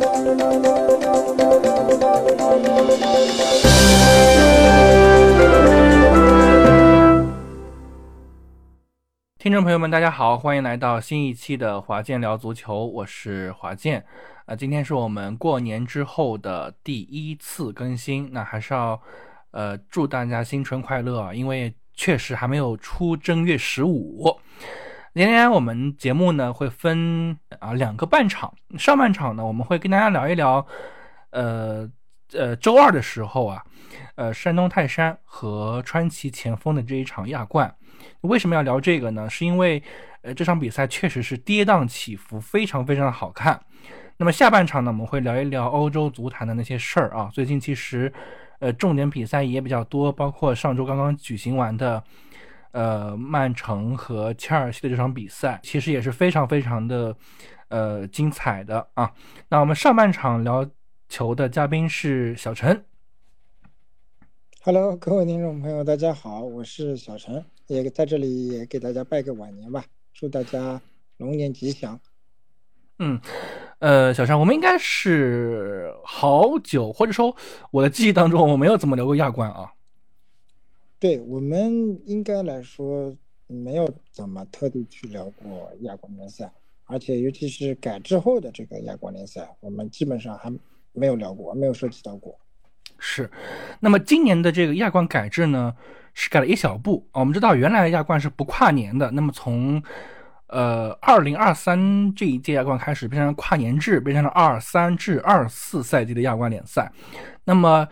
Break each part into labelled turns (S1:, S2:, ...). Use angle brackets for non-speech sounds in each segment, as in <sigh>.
S1: 听众朋友们，大家好，欢迎来到新一期的华健聊足球，我是华健。啊，今天是我们过年之后的第一次更新，那还是要呃祝大家新春快乐啊，因为确实还没有出正月十五。今天我们节目呢会分啊两个半场，上半场呢我们会跟大家聊一聊，呃呃周二的时候啊，呃山东泰山和川崎前锋的这一场亚冠。为什么要聊这个呢？是因为，呃，这场比赛确实是跌宕起伏，非常非常的好看。那么下半场呢，我们会聊一聊欧洲足坛的那些事儿啊。最近其实，呃，重点比赛也比较多，包括上周刚刚举行完的，呃，曼城和切尔西的这场比赛，其实也是非常非常的，呃，精彩的啊。那我们上半场聊球的嘉宾是小陈。
S2: Hello，各位听众朋友，大家好，我是小陈。也在这里也给大家拜个晚年吧，祝大家龙年吉祥。
S1: 嗯，呃，小陈，我们应该是好久，或者说我的记忆当中，我没有怎么聊过亚冠啊。
S2: 对我们应该来说没有怎么特地去聊过亚冠联赛，而且尤其是改制后的这个亚冠联赛，我们基本上还没有聊过，没有涉及到过。
S1: 是，那么今年的这个亚冠改制呢？是改了一小步！我们知道原来的亚冠是不跨年的，那么从呃二零二三这一届亚冠开始变成跨年制，变成了二三至二四赛季的亚冠联赛。那么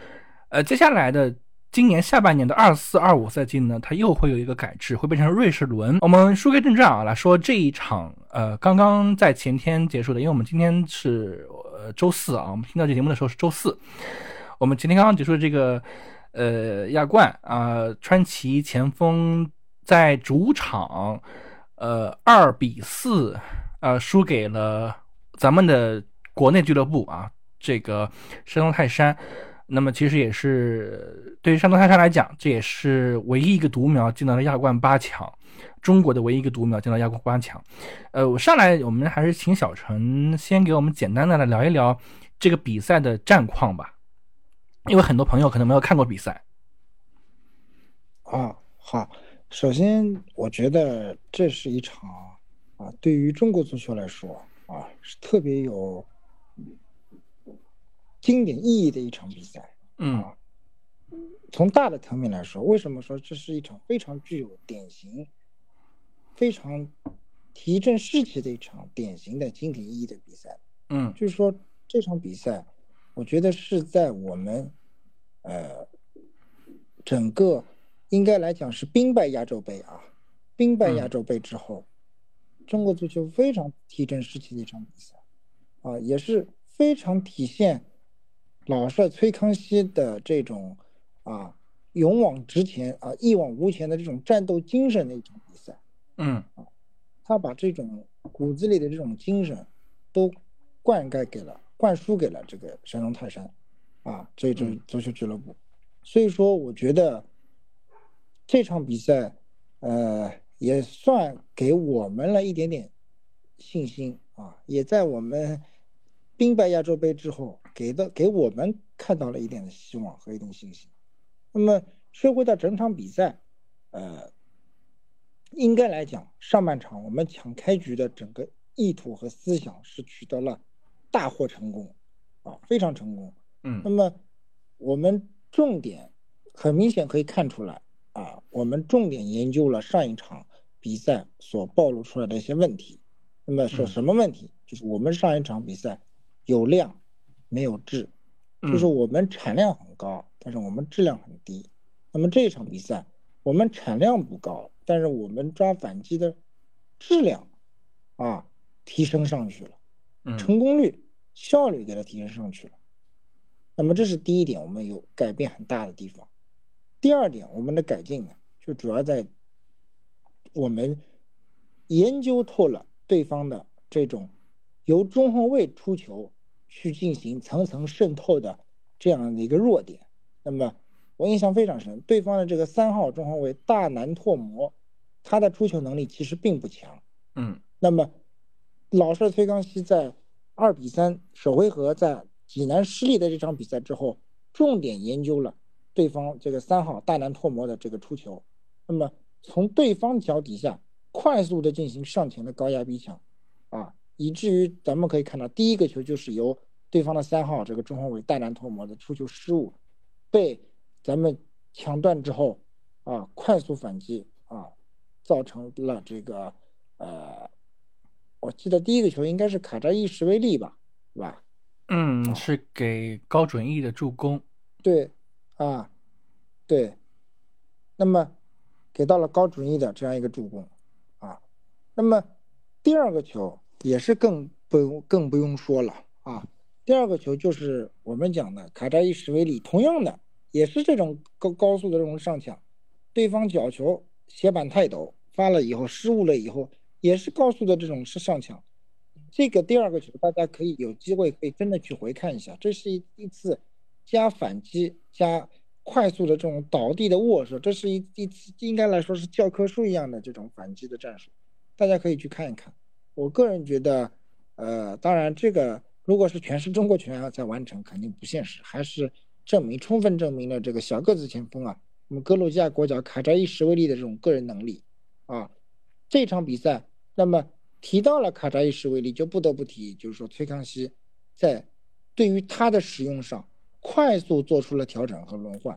S1: 呃接下来的今年下半年的二四二五赛季呢，它又会有一个改制，会变成瑞士轮。我们书归正传啊，来说这一场呃刚刚在前天结束的，因为我们今天是呃周四啊，我们听到这节目的时候是周四，我们今天刚刚结束的这个。呃，亚冠啊，川崎前锋在主场，呃，二比四，呃，输给了咱们的国内俱乐部啊，这个山东泰山。那么，其实也是对于山东泰山来讲，这也是唯一一个独苗进到了亚冠八强，中国的唯一一个独苗进到亚冠八强。呃，我上来，我们还是请小陈先给我们简单的来聊一聊这个比赛的战况吧。因为很多朋友可能没有看过比赛，
S2: 啊，好，首先我觉得这是一场啊，对于中国足球来说啊，是特别有经典意义的一场比赛。
S1: 嗯，
S2: 从大的层面来说，为什么说这是一场非常具有典型、非常提振士气的一场典型的经典意义的比赛？
S1: 嗯，
S2: 就是说这场比赛，我觉得是在我们。呃，整个应该来讲是兵败亚洲杯啊，兵败亚洲杯之后，中国足球非常提振士气的一场比赛，啊，也是非常体现老帅崔康熙的这种啊勇往直前啊一往无前的这种战斗精神的一场比赛。
S1: 嗯，
S2: 啊，他把这种骨子里的这种精神都灌溉给了、灌输给了这个山东泰山。啊，这支足球俱乐部，所以说我觉得这场比赛，呃，也算给我们了一点点信心啊，也在我们兵败亚洲杯之后，给的给我们看到了一点的希望和一点信心。那么说回到整场比赛，呃，应该来讲，上半场我们抢开局的整个意图和思想是取得了大获成功，啊，非常成功。
S1: 嗯，
S2: 那么我们重点很明显可以看出来啊，我们重点研究了上一场比赛所暴露出来的一些问题。那么说什么问题？就是我们上一场比赛有量没有质，就是我们产量很高，但是我们质量很低。那么这一场比赛我们产量不高，但是我们抓反击的质量啊提升上去了，成功率、效率给它提升上去了。那么这是第一点，我们有改变很大的地方。第二点，我们的改进呢，就主要在我们研究透了对方的这种由中后卫出球去进行层层渗透的这样的一个弱点。那么我印象非常深，对方的这个三号中后卫大南拓磨，他的出球能力其实并不强。
S1: 嗯，
S2: 那么老帅崔康熙在二比三首回合在济南失利的这场比赛之后，重点研究了对方这个三号大南拓磨的这个出球，那么从对方脚底下快速的进行上前的高压逼抢，啊，以至于咱们可以看到第一个球就是由对方的三号这个中后卫大南托摩的出球失误，被咱们抢断之后，啊，快速反击啊，造成了这个呃。我记得第一个球应该是卡扎伊什维利吧，是吧？
S1: 嗯，是给高准翼的助攻。
S2: 对，啊，对。那么给到了高准翼的这样一个助攻，啊，那么第二个球也是更不用更不用说了啊。第二个球就是我们讲的卡扎伊什维利，同样的也是这种高高速的这种上抢，对方角球斜板太陡，发了以后失误了以后。也是高速的这种是上抢，这个第二个球大家可以有机会可以真的去回看一下，这是一一次加反击加快速的这种倒地的握手，这是一一次应该来说是教科书一样的这种反击的战术，大家可以去看一看。我个人觉得，呃，当然这个如果是全是中国球员在完成，肯定不现实，还是证明充分证明了这个小个子前锋啊，我们格鲁吉亚国脚卡扎伊什维利的这种个人能力啊。这场比赛，那么提到了卡扎伊什维利，就不得不提，就是说崔康熙在对于他的使用上快速做出了调整和轮换，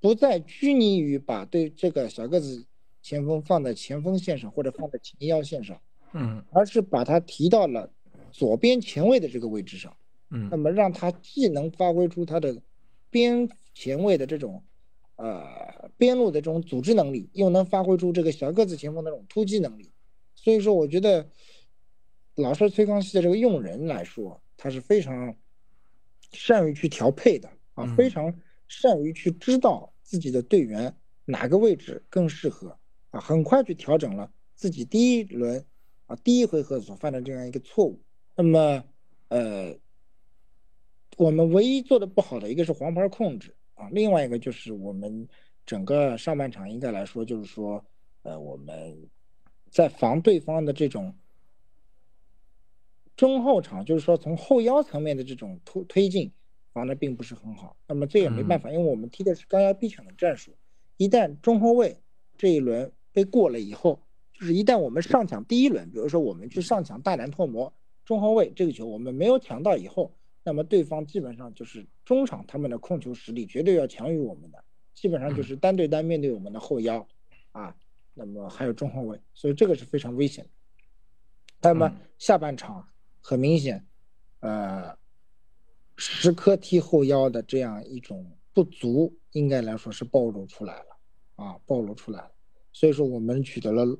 S2: 不再拘泥于把对这个小个子前锋放在前锋线上或者放在前腰线上，
S1: 嗯，
S2: 而是把他提到了左边前卫的这个位置上，
S1: 嗯，
S2: 那么让他既能发挥出他的边前卫的这种。呃，边路的这种组织能力，又能发挥出这个小个子前锋的这种突击能力，所以说，我觉得老师崔康熙的这个用人来说，他是非常善于去调配的啊，非常善于去知道自己的队员哪个位置更适合啊，很快去调整了自己第一轮啊第一回合所犯的这样一个错误。那么，呃，我们唯一做的不好的一个是黄牌控制。啊，另外一个就是我们整个上半场应该来说，就是说，呃，我们在防对方的这种中后场，就是说从后腰层面的这种推推进防的并不是很好。那么这也没办法，因为我们踢的是高压逼抢的战术，一旦中后卫这一轮被过了以后，就是一旦我们上抢第一轮，比如说我们去上抢大南拓磨中后卫这个球，我们没有抢到以后。那么对方基本上就是中场，他们的控球实力绝对要强于我们的，基本上就是单对单面对我们的后腰，啊，那么还有中后卫，所以这个是非常危险的。那么下半场很明显，呃，时刻踢后腰的这样一种不足，应该来说是暴露出来了，啊，暴露出来了。所以说我们取得了，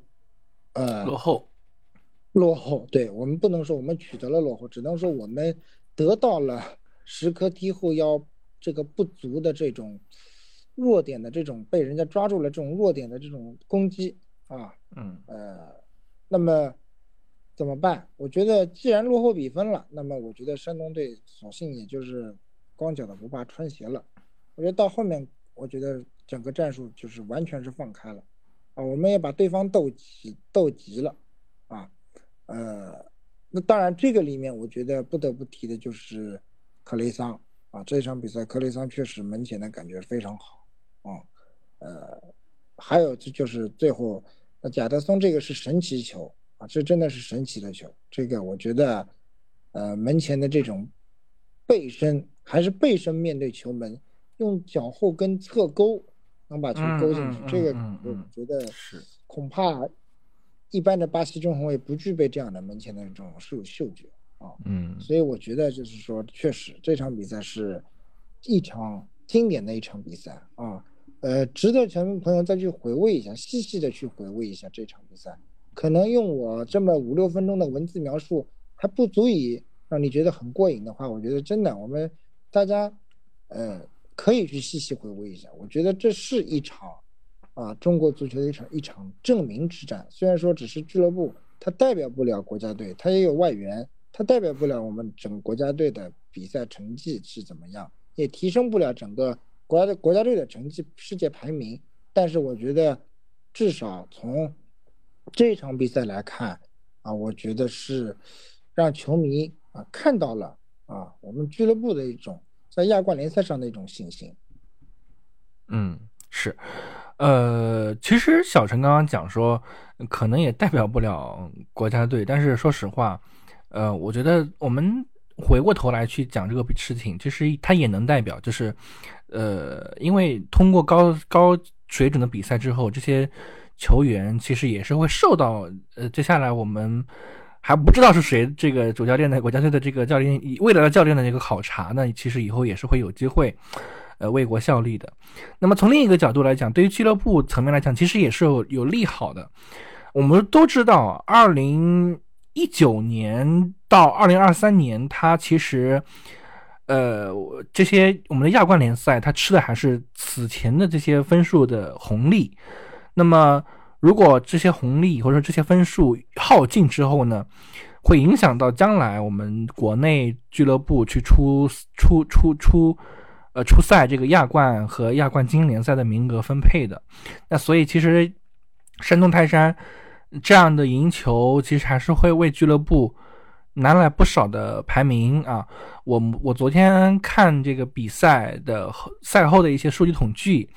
S2: 呃，
S1: 落后，
S2: 落后，对我们不能说我们取得了落后，只能说我们。得到了时刻踢后腰这个不足的这种弱点的这种被人家抓住了这种弱点的这种攻击啊，
S1: 嗯
S2: 呃，那么怎么办？我觉得既然落后比分了，那么我觉得山东队索性也就是光脚的不怕穿鞋了。我觉得到后面，我觉得整个战术就是完全是放开了啊，我们也把对方斗急斗急了啊，呃。那当然，这个里面我觉得不得不提的就是克雷桑啊，这场比赛克雷桑确实门前的感觉非常好啊，呃，还有这就是最后那贾德松这个是神奇球啊，这真的是神奇的球，这个我觉得呃门前的这种背身还是背身面对球门，用脚后跟侧勾能把球勾进去，这个我觉得
S1: 是
S2: 恐怕。一般的巴西中后卫不具备这样的门前的这种嗅嗅觉啊，
S1: 嗯，
S2: 所以我觉得就是说，确实这场比赛是一场经典的一场比赛啊，呃，值得全民朋友再去回味一下，细细的去回味一下这场比赛。可能用我这么五六分钟的文字描述还不足以让你觉得很过瘾的话，我觉得真的我们大家呃可以去细细回味一下。我觉得这是一场。啊，中国足球的一场一场证明之战。虽然说只是俱乐部，它代表不了国家队，它也有外援，它代表不了我们整个国家队的比赛成绩是怎么样，也提升不了整个国家的国家队的成绩、世界排名。但是我觉得，至少从这场比赛来看，啊，我觉得是让球迷啊，看到了啊，我们俱乐部的一种在亚冠联赛上的一种信心。
S1: 嗯，是，呃，其实小陈刚刚讲说，可能也代表不了国家队，但是说实话，呃，我觉得我们回过头来去讲这个事情，其实他也能代表，就是，呃，因为通过高高水准的比赛之后，这些球员其实也是会受到，呃，接下来我们。还不知道是谁这个主教练的国家队的这个教练，未来的教练的这个考察呢，其实以后也是会有机会，呃，为国效力的。那么从另一个角度来讲，对于俱乐部层面来讲，其实也是有有利好的。我们都知道，二零一九年到二零二三年，它其实，呃，这些我们的亚冠联赛，它吃的还是此前的这些分数的红利。那么。如果这些红利或者说这些分数耗尽之后呢，会影响到将来我们国内俱乐部去出出出出，呃，出赛这个亚冠和亚冠精英联赛的名额分配的。那所以其实山东泰山这样的赢球，其实还是会为俱乐部拿来不少的排名啊。我我昨天看这个比赛的赛后的一些数据统计，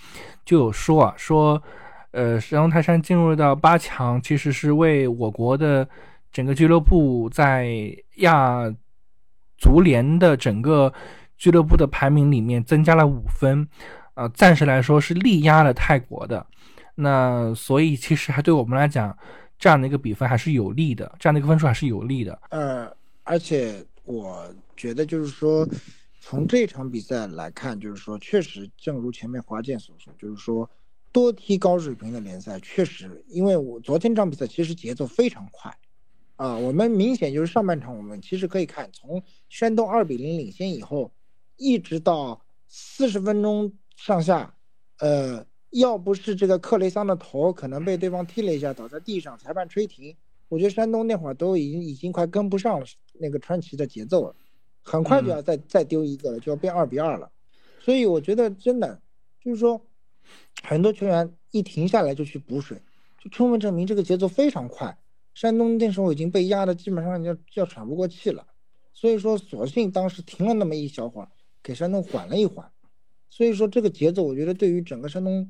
S1: 就有说啊说。呃，山东泰山进入到八强，其实是为我国的整个俱乐部在亚足联的整个俱乐部的排名里面增加了五分，啊，暂时来说是力压了泰国的。那所以其实还对我们来讲，这样的一个比分还是有利的，这样的一个分数还是有利的。
S2: 呃，而且我觉得就是说，从这场比赛来看，就是说，确实正如前面华健所说，就是说。多踢高水平的联赛确实，因为我昨天这场比赛其实节奏非常快，啊，我们明显就是上半场我们其实可以看，从山东二比零领先以后，一直到四十分钟上下，呃，要不是这个克雷桑的头可能被对方踢了一下倒在地上，裁判吹停，我觉得山东那会儿都已经已经快跟不上了那个川崎的节奏了，很快就要再再丢一个了，就要变二比二了，所以我觉得真的就是说。很多球员一停下来就去补水，就充分证明这个节奏非常快。山东那时候已经被压的基本上要要喘不过气了，所以说索性当时停了那么一小会儿，给山东缓了一缓。所以说这个节奏，我觉得对于整个山东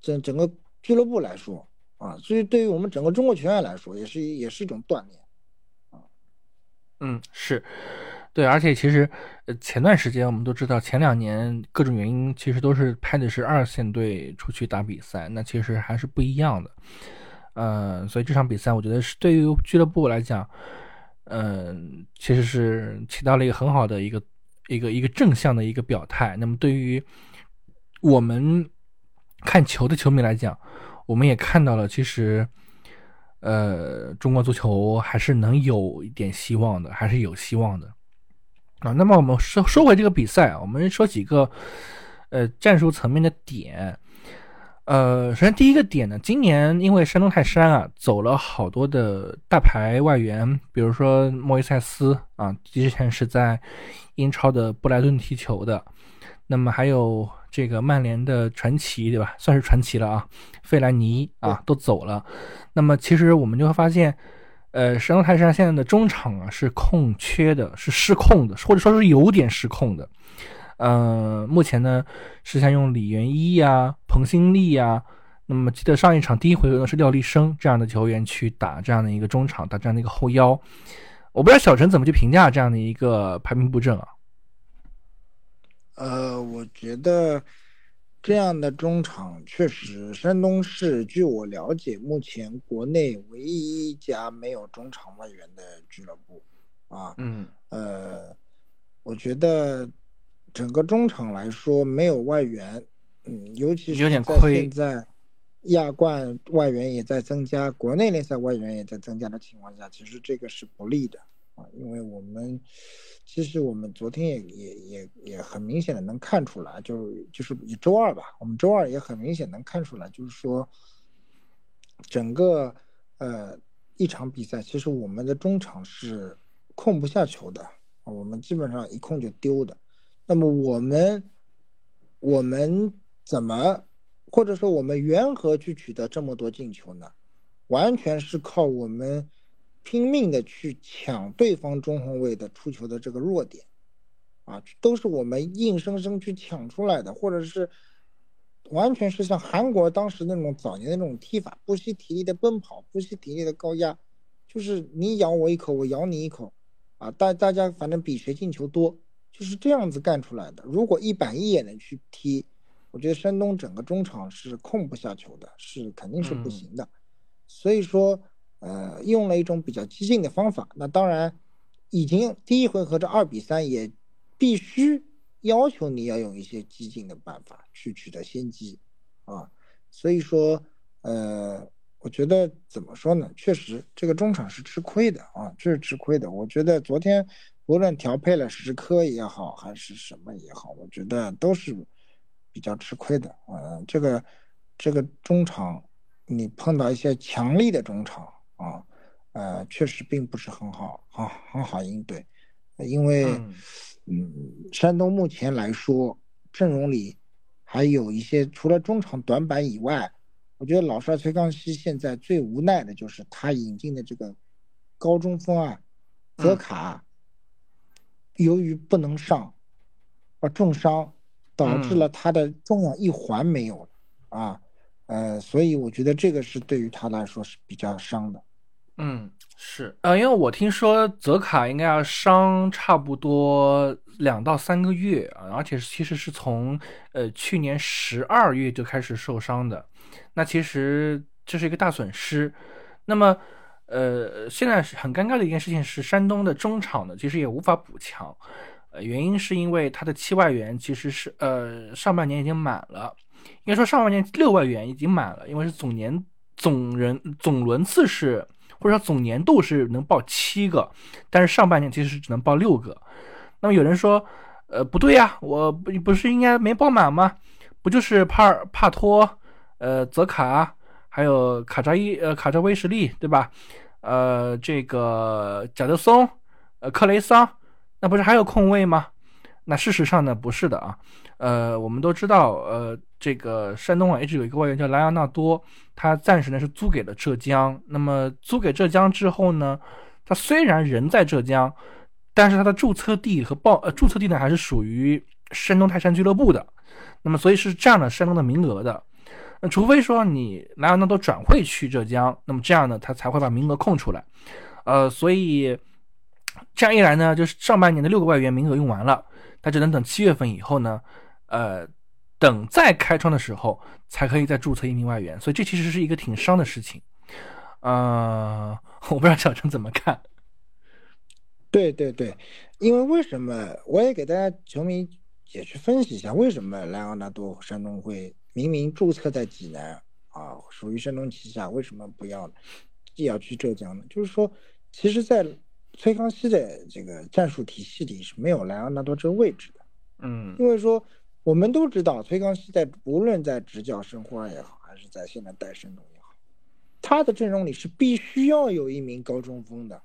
S2: 整整个俱乐部来说啊，所以对于我们整个中国球员来说，也是也是一种锻炼
S1: 啊。嗯，是。对，而且其实，呃，前段时间我们都知道，前两年各种原因其实都是派的是二线队出去打比赛，那其实还是不一样的。嗯，所以这场比赛我觉得是对于俱乐部来讲，嗯，其实是起到了一个很好的一个一个一个正向的一个表态。那么对于我们看球的球迷来讲，我们也看到了，其实，呃，中国足球还是能有一点希望的，还是有希望的。啊，那么我们说说回这个比赛啊，我们说几个呃战术层面的点。呃，首先第一个点呢，今年因为山东泰山啊走了好多的大牌外援，比如说莫伊塞斯啊，之前是在英超的布莱顿踢球的，那么还有这个曼联的传奇，对吧？算是传奇了啊，费兰尼啊都走了。那么其实我们就会发现。呃，山东泰山现在的中场啊是空缺的，是失控的，或者说是有点失控的。呃，目前呢是想用李元一呀、彭新立呀，那么记得上一场第一回合呢是廖立生这样的球员去打这样的一个中场，打这样的一个后腰。我不知道小陈怎么去评价这样的一个排兵布阵啊？
S2: 呃，我觉得。这样的中场确实，山东是据我了解，目前国内唯一一家没有中场外援的俱乐部，啊，
S1: 嗯，
S2: 呃，我觉得整个中场来说没有外援，嗯，尤其是在现在亚冠外援也在增加，国内联赛外援也在增加的情况下，其实这个是不利的啊，因为我们。其实我们昨天也也也也很明显的能看出来，就就是以周二吧，我们周二也很明显能看出来，就是说，整个呃一场比赛，其实我们的中场是控不下球的，我们基本上一控就丢的。那么我们我们怎么或者说我们缘何去取得这么多进球呢？完全是靠我们拼命的去抢对方中后卫的出球的这个弱点，啊，都是我们硬生生去抢出来的，或者是完全是像韩国当时那种早年的那种踢法，不惜体力的奔跑，不惜体力的高压，就是你咬我一口，我咬你一口，啊，大大家反正比谁进球多，就是这样子干出来的。如果一板一眼的去踢，我觉得山东整个中场是控不下球的，是肯定是不行的。所以说。呃，用了一种比较激进的方法，那当然，已经第一回合这二比三也必须要求你要用一些激进的办法去取得先机，啊，所以说，呃，我觉得怎么说呢？确实这个中场是吃亏的啊，这是吃亏的。我觉得昨天无论调配了时刻也好，还是什么也好，我觉得都是比较吃亏的。啊，这个这个中场，你碰到一些强力的中场。啊，呃，确实并不是很好，很很好应对，因为，嗯，山东目前来说阵容里还有一些除了中场短板以外，我觉得老帅崔康熙现在最无奈的就是他引进的这个高中锋啊，泽卡，由于不能上，啊重伤，导致了他的重要一环没有了，啊，呃，所以我觉得这个是对于他来说是比较伤的。
S1: 嗯，是，呃，因为我听说泽卡应该要伤差不多两到三个月啊，而且其实是从呃去年十二月就开始受伤的，那其实这是一个大损失。那么，呃，现在很尴尬的一件事情是，山东的中场呢其实也无法补强，呃，原因是因为他的七外援其实是呃上半年已经满了，应该说上半年六外援已经满了，因为是总年总人总轮次是。或者说总年度是能报七个，但是上半年其实是只能报六个。那么有人说，呃，不对呀，我不不是应该没报满吗？不就是帕尔帕托、呃泽卡，还有卡扎伊、呃卡扎威什利，对吧？呃，这个贾德松、呃克雷桑，那不是还有空位吗？那事实上呢，不是的啊。呃，我们都知道，呃，这个山东啊一直有一个外援叫莱昂纳多，他暂时呢是租给了浙江。那么租给浙江之后呢，他虽然人在浙江，但是他的注册地和报呃注册地呢还是属于山东泰山俱乐部的。那么所以是占了山东的名额的。那除非说你莱昂纳多转会去浙江，那么这样呢他才会把名额空出来。呃，所以这样一来呢，就是上半年的六个外援名额用完了，他只能等七月份以后呢。呃，等再开窗的时候才可以再注册一名外援，所以这其实是一个挺伤的事情。呃，<laughs> 我不知道小陈怎么看。
S2: 对对对，因为为什么我也给大家球迷也去分析一下，为什么莱昂纳多山东会明明注册在济南啊，属于山东旗下，为什么不要呢？要去浙江呢？就是说，其实，在崔康熙的这个战术体系里是没有莱昂纳多这个位置的。
S1: 嗯，
S2: 因为说。我们都知道，崔康熙在无论在执教申花也好，还是在现在带申东也好，他的阵容里是必须要有一名高中锋的。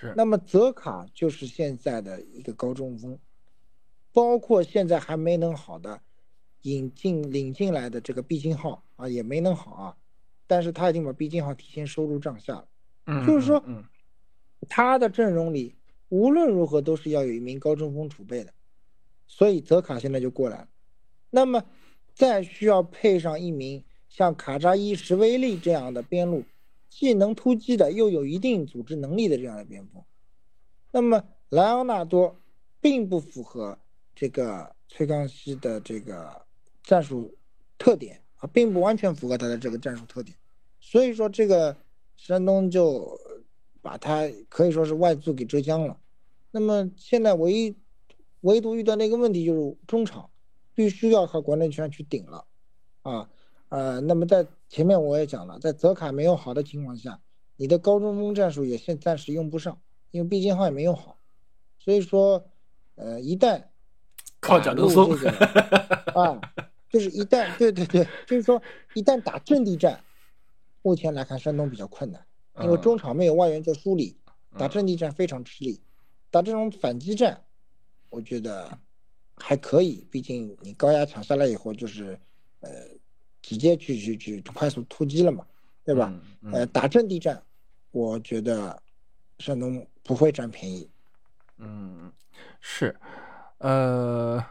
S1: 是。
S2: 那么泽卡就是现在的一个高中锋，包括现在还没能好的引进领进来的这个毕金浩啊，也没能好啊，但是他已经把毕金浩提前收入帐下了。
S1: 嗯。
S2: 就是说，他的阵容里无论如何都是要有一名高中锋储备的。所以泽卡现在就过来了，那么再需要配上一名像卡扎伊、什维利这样的边路，既能突击的，又有一定组织能力的这样的边锋。那么莱昂纳多并不符合这个崔康熙的这个战术特点啊，并不完全符合他的这个战术特点。所以说这个山东就把他可以说是外租给浙江了。那么现在唯一。唯独遇到那个问题就是中场必须要靠管理权去顶了，啊，呃，那么在前面我也讲了，在泽卡没有好的情况下，你的高中锋战术也现暂时用不上，因为毕竟号也没用好，所以说，呃，一旦
S1: 靠贾德松。
S2: 啊，就是一旦 <laughs> 对对对，就是说一旦打阵地战，目前来看山东比较困难，因为中场没有外援做梳理，打阵地战非常吃力，打这种反击战。我觉得还可以，毕竟你高压抢下来以后，就是呃，直接去去去快速突击了嘛，对吧？呃，打阵地战，我觉得山东不会占便宜。
S1: 嗯，是，呃，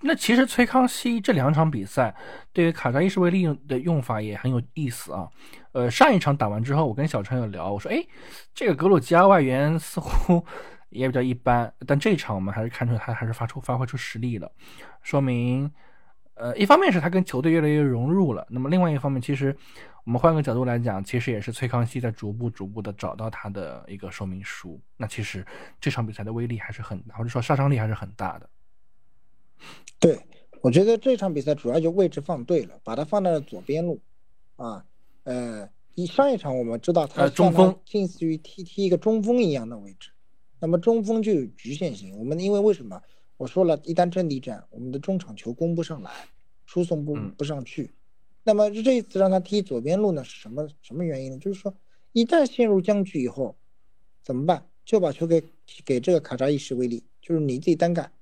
S1: 那其实崔康熙这两场比赛对于卡扎伊什维利用的用法也很有意思啊。呃，上一场打完之后，我跟小陈有聊，我说，哎，这个格鲁吉亚外援似乎也比较一般，但这一场我们还是看出他还是发出发挥出实力了，说明，呃，一方面是他跟球队越来越融入了，那么另外一方面，其实我们换个角度来讲，其实也是崔康熙在逐步逐步的找到他的一个说明书。那其实这场比赛的威力还是很大，或者说杀伤力还是很大的。
S2: 对，我觉得这场比赛主要就位置放对了，把它放在了左边路，啊。呃，一上一场我们知道他
S1: 中锋
S2: 近似于踢踢一个中锋一样的位置，那么中锋就有局限性。我们因为为什么我说了一旦阵地战，我们的中场球攻不上来，输送不不上去。那么这一次让他踢左边路呢，是什么什么原因呢？就是说一旦陷入僵局以后怎么办？就把球给给这个卡扎伊什维利，就是你自己单干，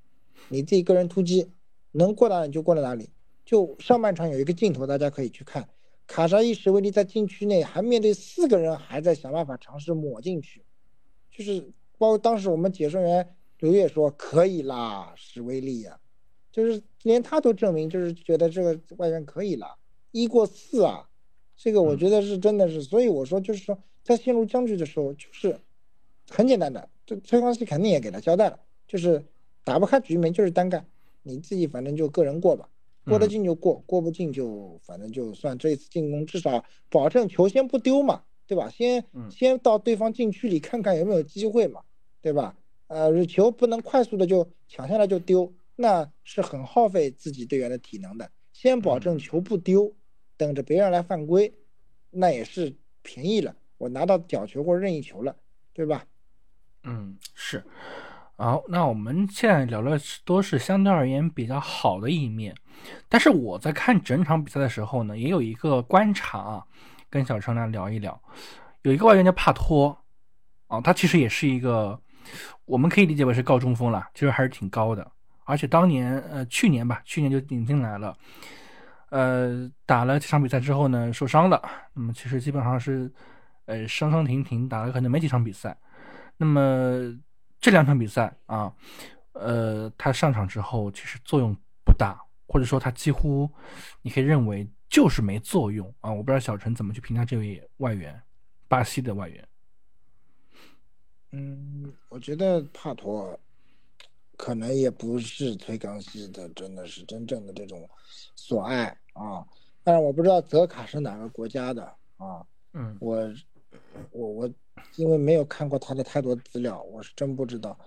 S2: 你自己个人突击，能过哪里就过到哪里。就上半场有一个镜头，大家可以去看。卡扎伊什维利在禁区内还面对四个人，还在想办法尝试抹进去，就是包括当时我们解说员刘烨说可以啦，史威利呀，就是连他都证明，就是觉得这个外援可以了，一过四啊，这个我觉得是真的是，所以我说就是说在陷入僵局的时候，就是很简单的，这崔康熙肯定也给他交代了，就是打不开局面就是单干，你自己反正就个人过吧。过得进就过，过不进就反正就算这次进攻至少保证球先不丢嘛，对吧？先先到对方禁区里看看有没有机会嘛，对吧？呃，球不能快速的就抢下来就丢，那是很耗费自己队员的体能的。先保证球不丢，等着别人来犯规，那也是便宜了，我拿到角球或者任意球了，对吧？
S1: 嗯，是。好，那我们现在聊的都是相对而言比较好的一面，但是我在看整场比赛的时候呢，也有一个观察啊，跟小程来聊一聊。有一个外援叫帕托，啊，他其实也是一个，我们可以理解为是高中锋了，其实还是挺高的。而且当年，呃，去年吧，去年就引进来了，呃，打了几场比赛之后呢，受伤了，那么其实基本上是，呃，伤伤停停，打了可能没几场比赛，那么。这两场比赛啊，呃，他上场之后其实作用不大，或者说他几乎你可以认为就是没作用啊。我不知道小陈怎么去评价这位外援，巴西的外援。
S2: 嗯，我觉得帕托可能也不是崔康熙的，真的是真正的这种所爱啊。但是我不知道泽卡是哪个国家的啊。
S1: 嗯，
S2: 我我我。因为没有看过他的太多资料，我是真不知道。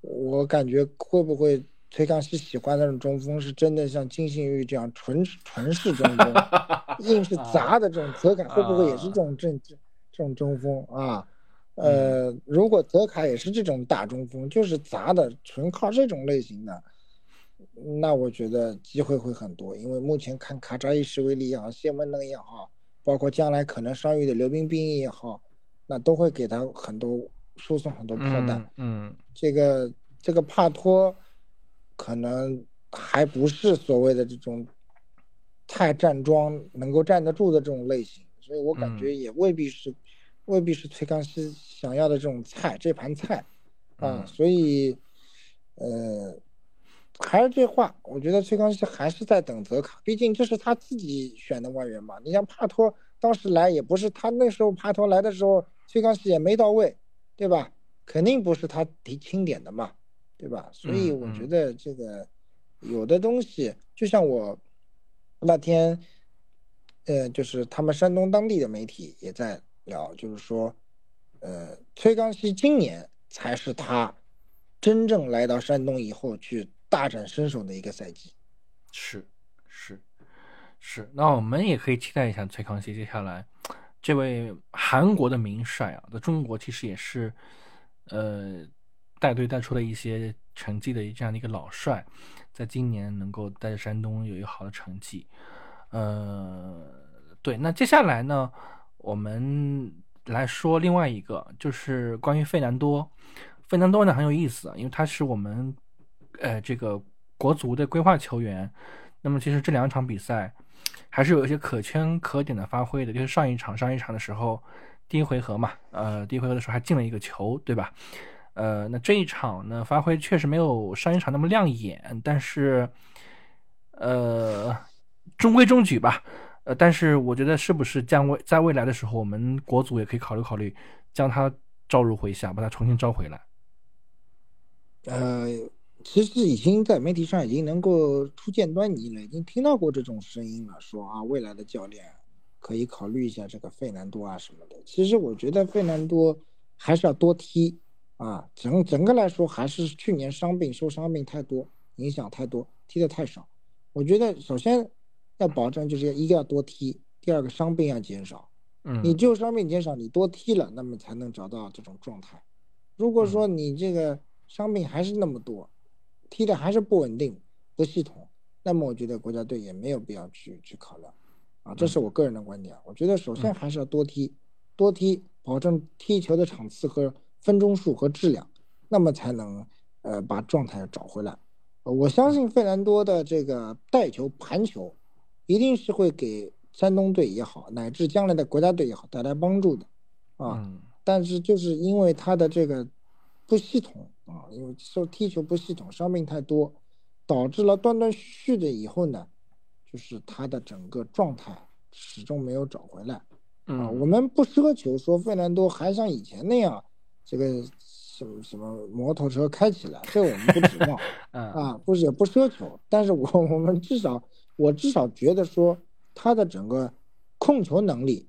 S2: 我感觉会不会崔康熙喜欢那种中锋，是真的像金信玉这样纯纯是中锋，<laughs> 硬是砸的这种 <laughs> 泽卡，会不会也是这种这这这种中锋啊？呃，如果泽卡也是这种大中锋，就是砸的，纯靠这种类型的，那我觉得机会会很多。因为目前看卡扎伊什维利也好，谢文能也好，包括将来可能伤愈的刘彬彬也好。那都会给他很多输送很多炮弹，
S1: 嗯，
S2: 这个这个帕托可能还不是所谓的这种太站桩能够站得住的这种类型，所以我感觉也未必是未必是崔康熙想要的这种菜这盘菜啊，所以呃还是这话，我觉得崔康熙还是在等泽卡，毕竟这是他自己选的外援嘛，你像帕托当时来也不是他那时候帕托来的时候。崔康熙也没到位，对吧？肯定不是他提钦点的嘛，对吧？所以我觉得这个有的东西，就像我那天，呃，就是他们山东当地的媒体也在聊，就是说，呃，崔康熙今年才是他真正来到山东以后去大展身手的一个赛季。
S1: 是是是，那我们也可以期待一下崔康熙接下来。这位韩国的名帅啊，在中国其实也是，呃，带队带出了一些成绩的这样的一个老帅，在今年能够带着山东有一个好的成绩，呃，对。那接下来呢，我们来说另外一个，就是关于费南多。费南多呢很有意思，因为他是我们呃这个国足的规划球员。那么其实这两场比赛。还是有一些可圈可点的发挥的，就是上一场上一场的时候，第一回合嘛，呃，第一回合的时候还进了一个球，对吧？呃，那这一场呢，发挥确实没有上一场那么亮眼，但是，呃，中规中矩吧。呃，但是我觉得是不是将未在未来的时候，我们国足也可以考虑考虑，将他召入麾下，把他重新召回来。
S2: 呃，其实已经在媒体上已经能够初见端倪了，已经听到过这种声音了，说啊，未来的教练可以考虑一下这个费南多啊什么的。其实我觉得费南多还是要多踢啊，整整个来说还是去年伤病受伤病太多，影响太多，踢的太少。我觉得首先要保证就是一个要多踢，第二个伤病要减少。
S1: 嗯，
S2: 你只有伤病减少，你多踢了，那么才能找到这种状态。如果说你这个。伤病还是那么多，踢的还是不稳定、不系统，那么我觉得国家队也没有必要去去考量，啊，这是我个人的观点。我觉得首先还是要多踢，多踢，保证踢球的场次和分钟数和质量，那么才能呃把状态找回来。我相信费兰多的这个带球、盘球，一定是会给山东队也好，乃至将来的国家队也好带来帮助的，啊，但是就是因为他的这个不系统。啊，因为说踢球不系统，伤病太多，导致了断断续续的以后呢，就是他的整个状态始终没有找回来。啊，我们不奢求说费兰多还像以前那样，这个什么什么摩托车开起来，这我们不指望。<laughs> 啊，不是也不奢求，但是我我们至少我至少觉得说他的整个控球能力，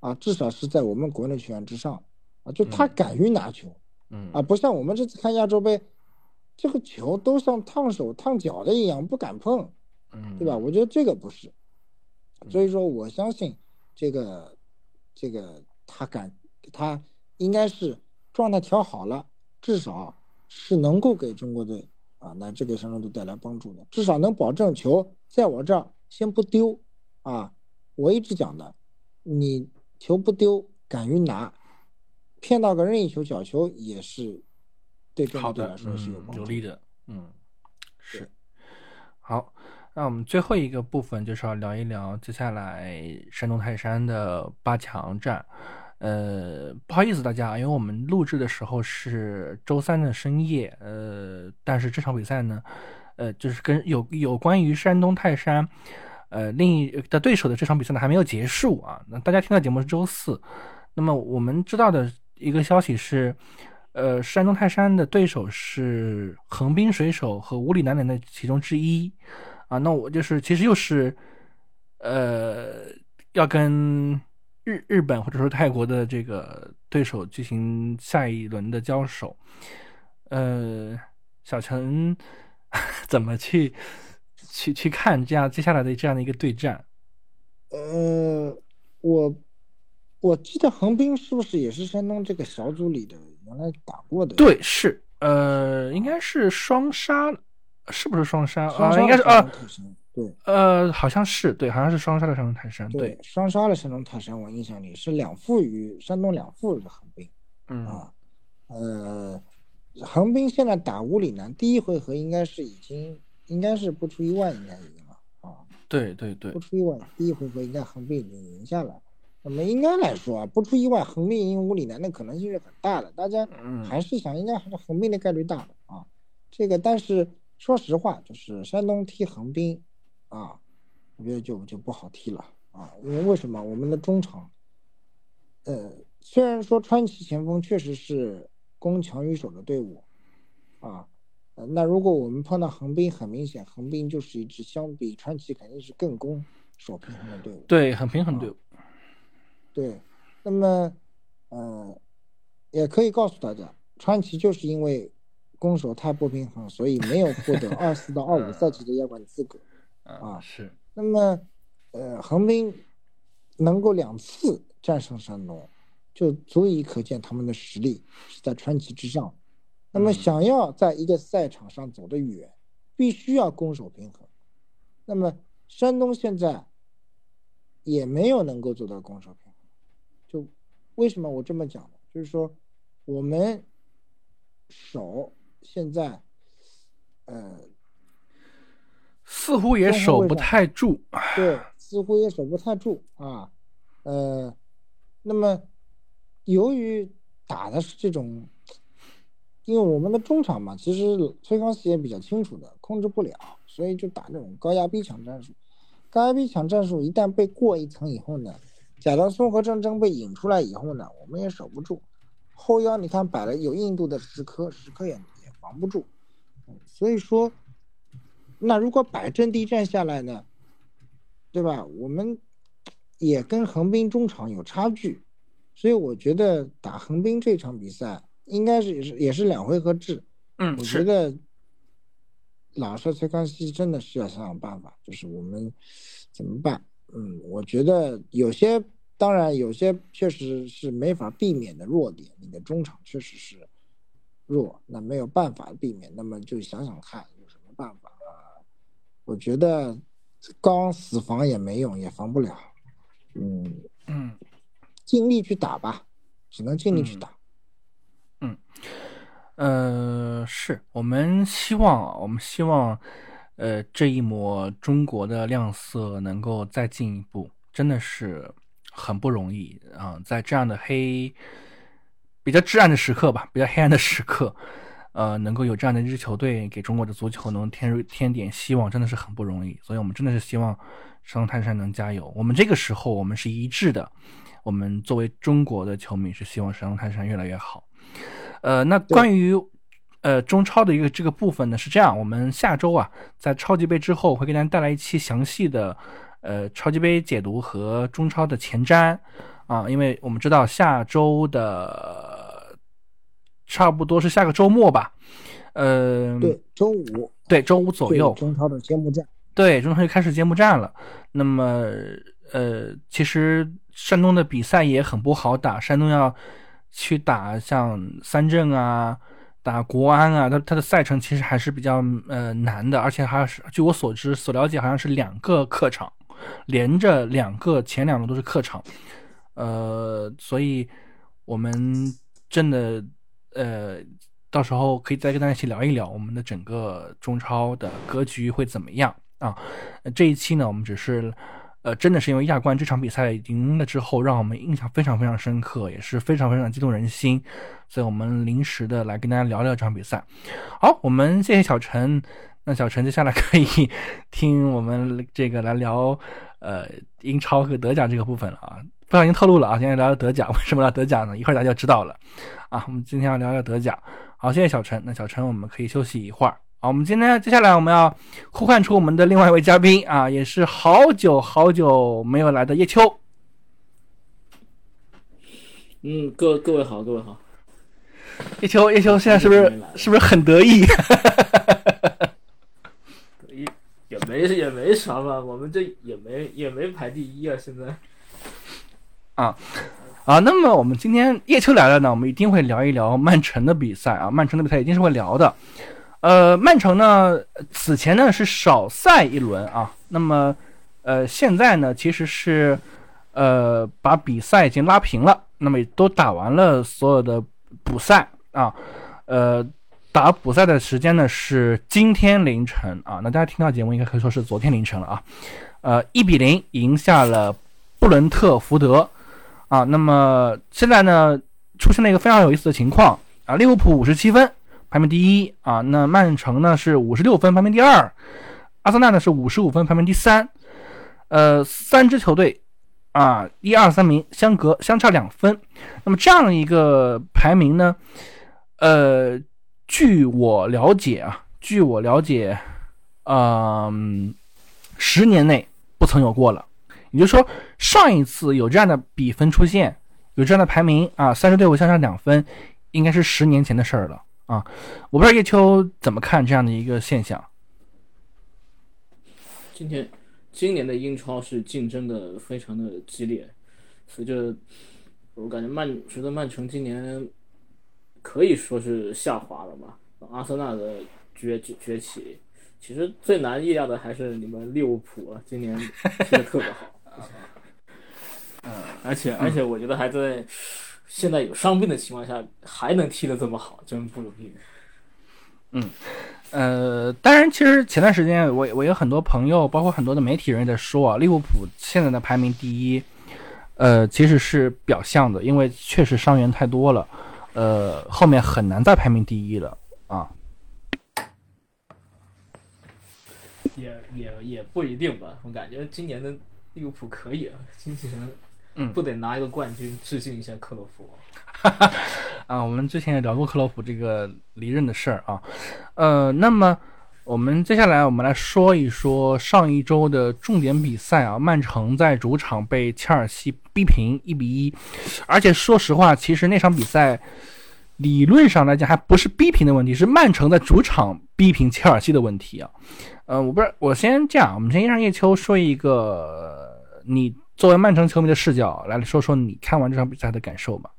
S2: 啊，至少是在我们国内球员之上。啊，就他敢于拿球。
S1: 嗯
S2: 啊，不像我们这次看亚洲杯，这个球都像烫手烫脚的一样，不敢碰，
S1: 嗯，
S2: 对吧？我觉得这个不是，所以说我相信这个这个他敢，他应该是状态调好了，至少是能够给中国队啊那这给山东队带来帮助的，至少能保证球在我这儿先不丢啊。我一直讲的，你球不丢，敢于拿。骗到个任意球、角球也是对中国队来说是有
S1: 有利的。嗯，是。好，那我们最后一个部分就是要聊一聊接下来山东泰山的八强战。呃，不好意思大家，因为我们录制的时候是周三的深夜，呃，但是这场比赛呢，呃，就是跟有有关于山东泰山，呃，另一的对手的这场比赛呢还没有结束啊。那大家听到节目是周四，那么我们知道的。一个消息是，呃，山东泰山的对手是横滨水手和五里南南的其中之一，啊，那我就是其实又是，呃，要跟日日本或者说泰国的这个对手进行下一轮的交手，呃，小陈 <laughs> 怎么去去去看这样接下来的这样的一个对战？
S2: 呃，我。我记得横滨是不是也是山东这个小组里的原来打过的？
S1: 对，是，呃，应该是双杀，是不是双杀啊？应该是啊，
S2: 对，
S1: 呃，好像是，对，好像是双杀的山东泰山，对，
S2: 双杀的山东泰山，我印象里是两负于山东两负的横滨，
S1: 嗯
S2: 啊，呃，横滨现在打乌里南，第一回合应该是已经，应该是不出意外应该赢了啊，
S1: 对对对，
S2: 不出意外，第一回合应该横滨已经赢下来。那么应该来说啊，不出意外，横滨赢乌里南的可能性是很大的。大家还是想，应该还是横滨的概率大的啊。这个，但是说实话，就是山东踢横滨，啊，我觉得就就不好踢了啊。因为为什么？我们的中场，呃，虽然说川崎前锋确实是攻强于守的队伍，啊，那如果我们碰到横滨，很明显，横滨就是一支相比川崎肯定是更攻守平衡的队伍。
S1: 对，很平衡队伍。
S2: 对，那么，呃，也可以告诉大家，川崎就是因为攻守太不平衡，所以没有获得二四到二五赛季的亚冠资格。啊，
S1: 是。
S2: 那么，呃，横滨能够两次战胜山东，就足以可见他们的实力是在川崎之上。那么，想要在一个赛场上走得远，必须要攻守平衡。那么，山东现在也没有能够做到攻守平衡。就为什么我这么讲呢？就是说，我们守现在，呃，
S1: 似乎也守不太住。
S2: 对，似乎也守不太住啊。呃，那么由于打的是这种，因为我们的中场嘛，其实崔康熙也比较清楚的，控制不了，所以就打这种高压逼抢战术。高压逼抢战术一旦被过一层以后呢，假装综合战争被引出来以后呢，我们也守不住。后腰你看摆了有硬度的石科，石科也也防不住。所以说，那如果摆阵地战下来呢，对吧？我们也跟横滨中场有差距。所以我觉得打横滨这场比赛应该是也是也是两回合制。
S1: 嗯，
S2: 我觉得老帅崔康熙真的是要想想办法，就是我们怎么办？嗯，我觉得有些当然有些确实是没法避免的弱点，你的中场确实是弱，那没有办法避免，那么就想想看有什么办法啊？我觉得刚死防也没用，也防不了。嗯
S1: 嗯。
S2: 尽力去打吧，只能尽力去打。
S1: 嗯，呃，是我们希望啊，我们希望，呃，这一抹中国的亮色能够再进一步，真的是很不容易啊！在这样的黑、比较至暗的时刻吧，比较黑暗的时刻，呃，能够有这样的一支球队给中国的足球能添添点希望，真的是很不容易。所以我们真的是希望神龙泰山能加油。我们这个时候，我们是一致的。我们作为中国的球迷是希望神龙泰山越来越好。呃，那关于呃中超的一个这个部分呢，是这样，我们下周啊在超级杯之后会给大家带来一期详细的呃超级杯解读和中超的前瞻啊，因为我们知道下周的差不多是下个周末吧，呃，
S2: 对，周五，
S1: 对，周五左右，
S2: 中超的揭幕战，
S1: 对，中超就开始揭幕战了。那么呃，其实。山东的比赛也很不好打，山东要去打像三镇啊，打国安啊，他他的赛程其实还是比较呃难的，而且还是据我所知所了解，好像是两个客场，连着两个前两轮都是客场，呃，所以我们真的呃到时候可以再跟大家一起聊一聊我们的整个中超的格局会怎么样啊？这一期呢，我们只是。呃，真的是因为亚冠这场比赛赢了之后，让我们印象非常非常深刻，也是非常非常激动人心，所以我们临时的来跟大家聊聊这场比赛。好，我们谢谢小陈，那小陈接下来可以 <laughs> 听我们这个来聊呃英超和德甲这个部分了啊，不小心透露了啊，今天聊聊德甲，为什么聊德甲呢？一会儿大家就知道了啊，我们今天要聊聊德甲。好，谢谢小陈，那小陈我们可以休息一会儿。好，我们今天接下来我们要呼唤出我们的另外一位嘉宾啊，也是好久好久没有来的叶秋。
S3: 嗯，各各位好，各位好。
S1: 叶秋，叶秋现在是不是是不是很得意？<laughs>
S3: 得意也没也没啥吧，我们这也没也没排第一啊，现在。
S1: 啊啊，那么我们今天叶秋来了呢，我们一定会聊一聊曼城的比赛啊，曼城的比赛一定是会聊的。呃，曼城呢，此前呢是少赛一轮啊，那么，呃，现在呢其实是，呃，把比赛已经拉平了，那么都打完了所有的补赛啊，呃，打补赛的时间呢是今天凌晨啊，那大家听到节目应该可以说是昨天凌晨了啊，呃，一比零赢下了布伦特福德啊，那么现在呢出现了一个非常有意思的情况啊，利物浦五十七分。排名第一啊，那曼城呢是五十六分，排名第二；阿森纳呢是五十五分，排名第三。呃，三支球队啊，一二三名相隔相差两分。那么这样一个排名呢，呃，据我了解啊，据我了解，嗯，十年内不曾有过了。也就是说，上一次有这样的比分出现，有这样的排名啊，三支队伍相差两分，应该是十年前的事儿了。啊，我不知道叶秋怎么看这样的一个现象。
S3: 今天，今年的英超是竞争的非常的激烈，随着我感觉曼，觉得曼城今年可以说是下滑了吧。阿森纳的崛崛起，其实最难意料的还是你们利物浦，今年踢的特别好。<laughs> 嗯，而且而且我觉得还在。现在有伤病的情况下还能踢得这么好，真不容易。
S1: 嗯，呃，当然，其实前段时间我我有很多朋友，包括很多的媒体人在说啊，利物浦现在的排名第一，呃，其实是表象的，因为确实伤员太多了，呃，后面很难再排名第一了啊。
S3: 也也也不一定吧，我感觉今年的利物浦可以啊，经纪人
S1: 嗯
S3: 不得拿一个冠军致敬一下克洛夫。<laughs>
S1: 啊，我们之前也聊过克洛普这个离任的事儿啊，呃，那么我们接下来我们来说一说上一周的重点比赛啊，曼城在主场被切尔西逼平一比一，而且说实话，其实那场比赛理论上来讲还不是逼平的问题，是曼城在主场逼平切尔西的问题啊。呃，我不是，我先这样，我们先让叶秋说一个你作为曼城球迷的视角来说说你看完这场比赛的感受吧。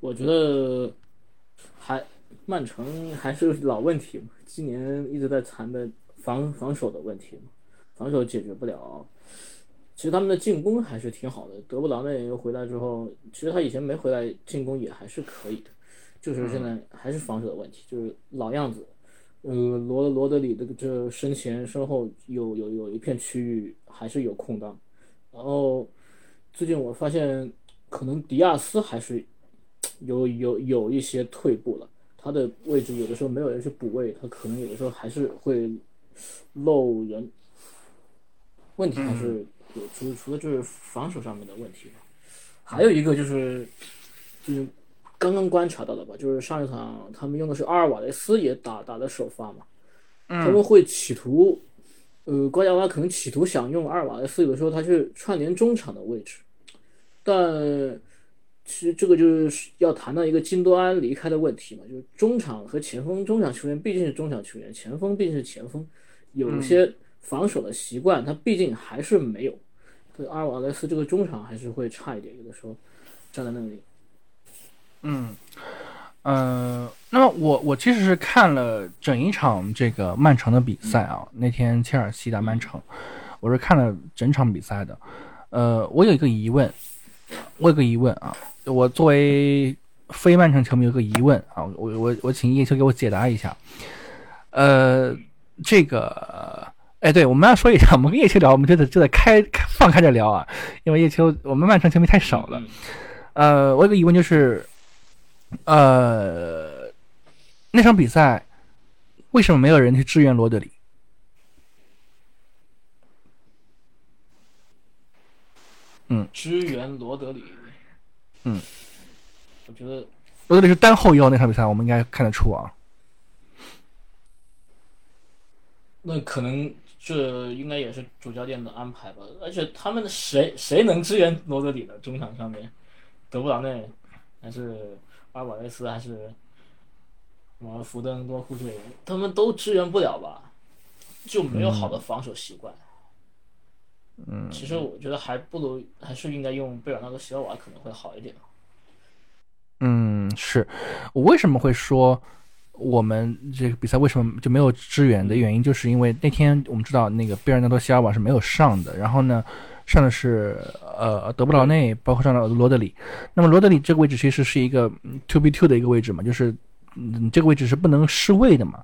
S3: 我觉得还曼城还是老问题，今年一直在谈的防防守的问题，防守解决不了。其实他们的进攻还是挺好的，德布劳内又回来之后，其实他以前没回来进攻也还是可以的，就是现在还是防守的问题，就是老样子。呃，罗罗德里这个这身前身后有有有一片区域还是有空档，然后最近我发现可能迪亚斯还是有有有一些退步了，他的位置有的时候没有人去补位，他可能有的时候还是会漏人，问题还是有，除除了就是防守上面的问题吧，还有一个就是就是刚刚观察到的吧，就是上一场他们用的是阿尔瓦雷斯也打打的首发嘛，他们会企图，呃，瓜迪奥拉可能企图想用阿尔瓦雷斯，有的时候他去串联中场的位置，但。其实这个就是要谈到一个金多安离开的问题嘛，就是中场和前锋，中场球员毕竟是中场球员，前锋毕竟是前锋，有一些防守的习惯，他毕竟还是没有。对阿尔瓦雷斯这个中场还是会差一点，有的时候站在那里。
S1: 嗯，呃，那么我我其实是看了整一场这个曼城的比赛啊，那天切尔西打曼城，我是看了整场比赛的。呃，我有一个疑问，我有个疑问啊。我作为非曼城球迷有个疑问啊，我我我请叶秋给我解答一下。呃，这个，哎，对，我们要说一下，我们跟叶秋聊，我们就得就得开放开着聊啊，因为叶秋我们曼城球迷太少了。呃，我有个疑问就是，呃，那场比赛为什么没有人去支援罗德里？嗯，
S3: 支援罗德里。
S1: 嗯，
S3: 我觉得
S1: 罗德里是单后腰那场比赛，我们应该看得出啊。
S3: 那可能这应该也是主教练的安排吧。而且他们谁谁能支援罗德里的中场上面？德布劳内还是阿尔瓦雷斯还是什么福登多库这他们都支援不了吧？就没有好的防守习惯。
S1: 嗯，
S3: 其实我觉得还不如还是应该用贝尔纳多席尔瓦可能会好一点。
S1: 嗯，是我为什么会说我们这个比赛为什么就没有支援的原因，就是因为那天我们知道那个贝尔纳多席尔瓦是没有上的，然后呢上的是呃德布劳内，包括上了罗德里。那么罗德里这个位置其实是一个 two b two 的一个位置嘛，就是嗯这个位置是不能失位的嘛。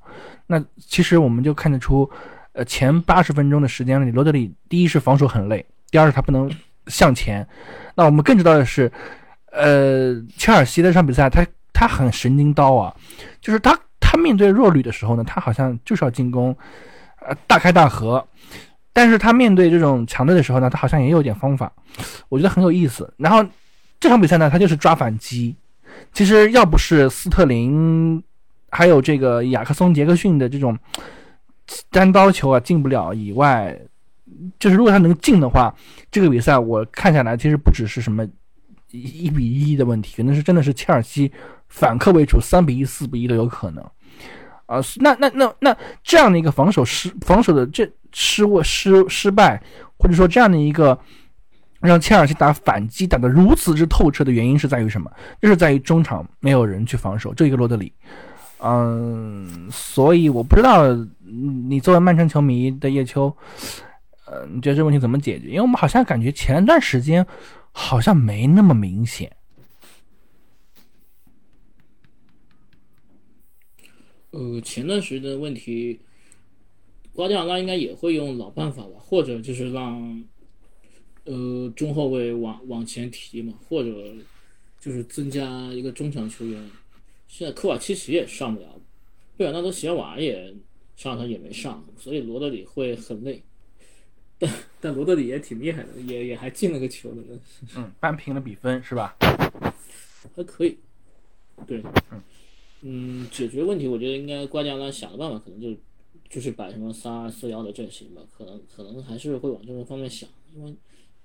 S1: 那其实我们就看得出。呃，前八十分钟的时间里，罗德里第一是防守很累，第二是他不能向前。那我们更知道的是，呃，切尔西的这场比赛，他他很神经刀啊，就是他他面对弱旅的时候呢，他好像就是要进攻，呃，大开大合。但是他面对这种强队的时候呢，他好像也有点方法，我觉得很有意思。然后这场比赛呢，他就是抓反击。其实要不是斯特林，还有这个雅克松、杰克逊的这种。单刀球啊进不了以外，就是如果他能进的话，这个比赛我看下来其实不只是什么一比一的问题，可能是真的是切尔西反客为主，三比一、四比一都有可能。啊，那那那那这样的一个防守失防守的这失误失失败，或者说这样的一个让切尔西打反击打得如此之透彻的原因是在于什么？就是在于中场没有人去防守，这一个罗德里。嗯，所以我不知道你作为曼城球迷的叶秋，呃，你觉得这个问题怎么解决？因为我们好像感觉前段时间好像没那么明显。
S3: 呃，前段时间的问题，瓜迪奥拉应该也会用老办法吧，或者就是让呃中后卫往往前提嘛，或者就是增加一个中场球员。现在科瓦奇奇也上不了，贝尔纳多席尔瓦也上场也没上，所以罗德里会很累。但但罗德里也挺厉害的，也也还进了个球呢。
S1: 嗯，扳平了比分是吧？
S3: 还可以。对，嗯，解决问题，我觉得应该瓜迪奥拉想的办法，可能就就是摆什么三二四幺的阵型吧。可能可能还是会往这个方面想，因为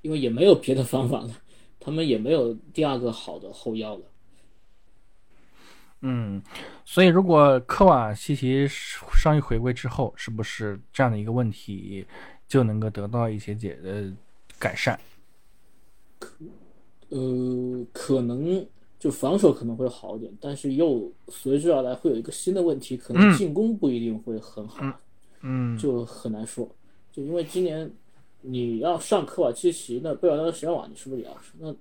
S3: 因为也没有别的方法了，他们也没有第二个好的后腰了。
S1: 嗯，所以如果科瓦西奇伤愈回归之后，是不是这样的一个问题？就能够得到一些解呃改善，
S3: 呃，可能就防守可能会好一点，但是又随之而来会有一个新的问题，可能进攻不一定会很好，
S1: 嗯，
S3: 就很难说。就因为今年你要上科瓦契奇，那贝尔纳德、席尔瓦，你是不是也要上？那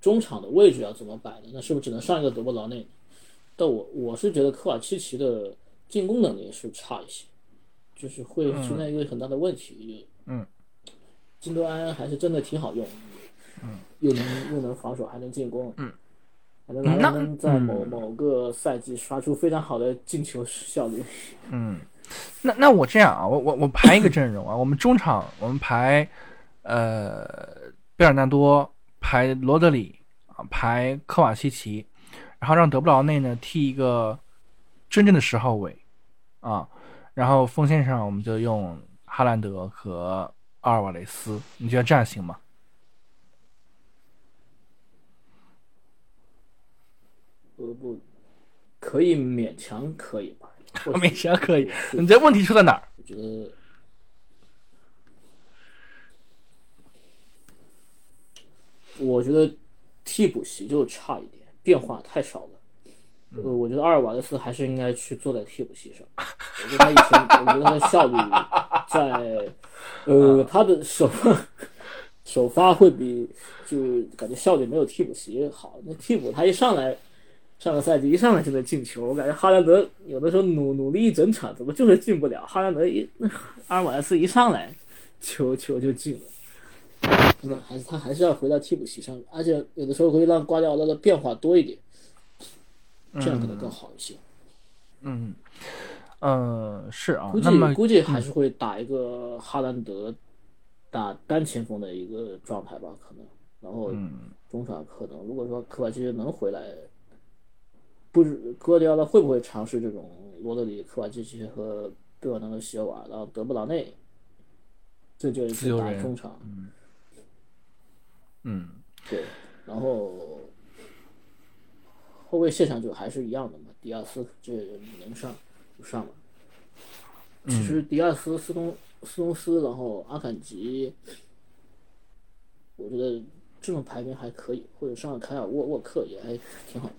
S3: 中场的位置要怎么摆呢？那是不是只能上一个德布劳内？但我我是觉得科瓦契奇的进攻能力是差一些。就是会存在一个很大的问题，
S1: 嗯，
S3: 金多安还是真的挺好用，
S1: 嗯，
S3: 又能又能防守，还能进攻，
S1: 嗯，
S3: 还能还能在某某个赛季刷出非常好的进球效率，<laughs>
S1: 嗯，那那我这样啊，我我我排一个阵容啊，我们中场我们排呃贝尔纳多，排罗德里啊，排科瓦西奇，然后让德布劳内呢踢一个真正的十号位啊。然后锋线上我们就用哈兰德和阿尔瓦雷斯，你觉得这样行吗？
S3: 不不，可以勉强可以吧？<laughs>
S1: 勉强可以。你这问题出在哪儿？
S3: 我觉得，我觉得替补席就差一点，变化太少了。呃，我觉得阿尔瓦雷斯还是应该去坐在替补席上。我觉得他以前，我觉得他的效率在，呃，他的首发 <laughs> 首发会比就感觉效率没有替补席好。那替补他一上来，上个赛季一上来就能进球，我感觉哈兰德有的时候努努力一整场，怎么就是进不了？哈兰德一阿尔瓦雷斯一上来，球球就进了。那还是他还是要回到替补席上，而且有的时候会让瓜迪奥拉的变化多一点。这样可能更好一些。
S1: 嗯，呃，是啊，
S3: 估计估计还是会打一个哈兰德打单前锋的一个状态吧，可能。然后中场可能，如果说科瓦奇奇能回来，不知哥迪奥拉会不会尝试这种罗德里、科瓦基奇和贝尔纳多、席尔瓦，然后德布劳内，这就是打中场。
S1: 嗯，嗯，
S3: 对，然后。后卫线上就还是一样的嘛，迪亚斯这能上就上了。其实迪亚斯、斯通斯通斯，然后阿坎吉，我觉得这种排名还可以，或者上凯尔沃沃克也还挺好。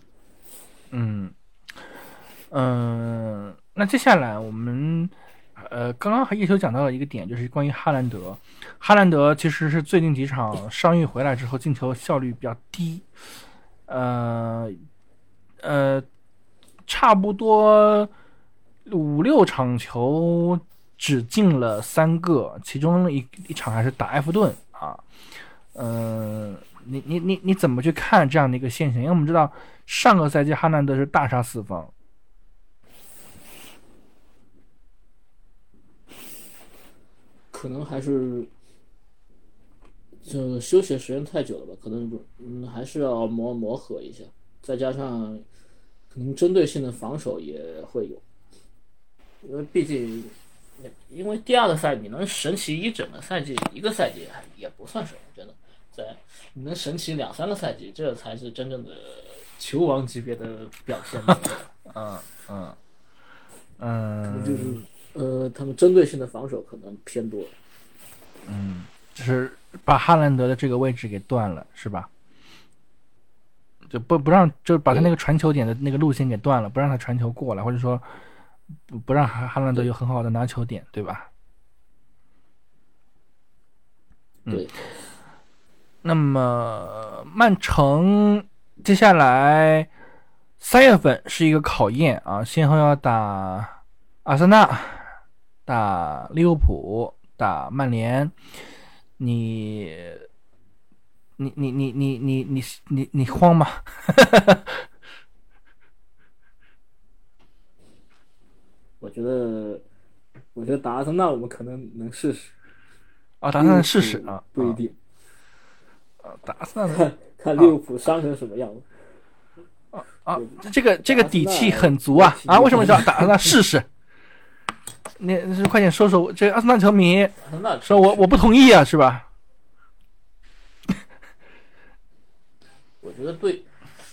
S1: 嗯嗯，那接下来我们呃，刚刚和叶秋讲到了一个点，就是关于哈兰德。哈兰德其实是最近几场伤愈回来之后，进球效率比较低，呃。呃，差不多五六场球只进了三个，其中一一场还是打埃弗顿啊。嗯，你你你你怎么去看这样的一个现象？因为我们知道上个赛季哈兰德是大杀四方，
S3: 可能还是就休息时间太久了吧？可能嗯还是要磨磨合一下，再加上。可能针对性的防守也会有，因为毕竟，因为第二个赛你能神奇一整个赛季，一个赛季也不算什么，真的，在你能神奇两三个赛季，这才是真正的球王级别的表现。
S1: 嗯 <laughs> 嗯嗯，
S3: 就是呃，他们针对性的防守可能偏多。
S1: 嗯，就是把哈兰德的这个位置给断了，是吧？就不不让，就把他那个传球点的那个路线给断了，不让他传球过来，或者说不不让哈哈兰德有很好的拿球点，对吧？
S3: 对。
S1: 那么曼城接下来三月份是一个考验啊，先后要打阿森纳，打利物浦，打曼联，你你你你你你你你你慌吗？<laughs>
S3: 我觉得，我觉得打阿森纳我们可能能试试。
S1: 啊，打算试试啊，
S3: 不一定。
S1: 啊，打算
S3: 看看利物浦伤成什么样子。
S1: 啊啊，这个这个底气很足啊啊！为什么叫打算试试？你快点说说，这阿森纳球迷说我我不同意啊，是吧？<laughs>
S3: 我觉得对，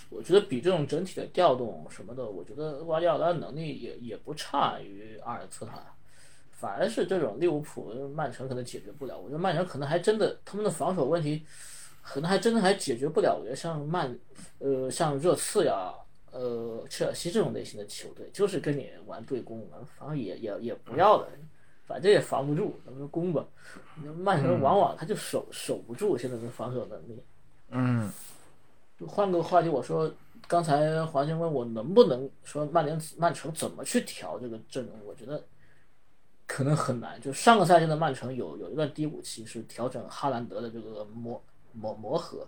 S3: 我觉得比这种整体的调动什么的，我觉得瓜迪奥拉能力也也不差于阿尔特塔。反而是这种利物浦、曼城可能解决不了。我觉得曼城可能还真的他们的防守问题，可能还真的还解决不了。我觉得像曼，呃，像热刺呀，呃，切尔西这种类型的球队，就是跟你玩对攻，反正也也也不要了，反正也防不住，咱们攻吧。曼城往往他就守守不住现在的防守能力。
S1: 嗯。
S3: 换个话题，我说刚才华兴问我能不能说曼联、曼城怎么去调这个阵容，我觉得。可能很难。就上个赛季的曼城有有一段低谷期，是调整哈兰德的这个磨磨磨合。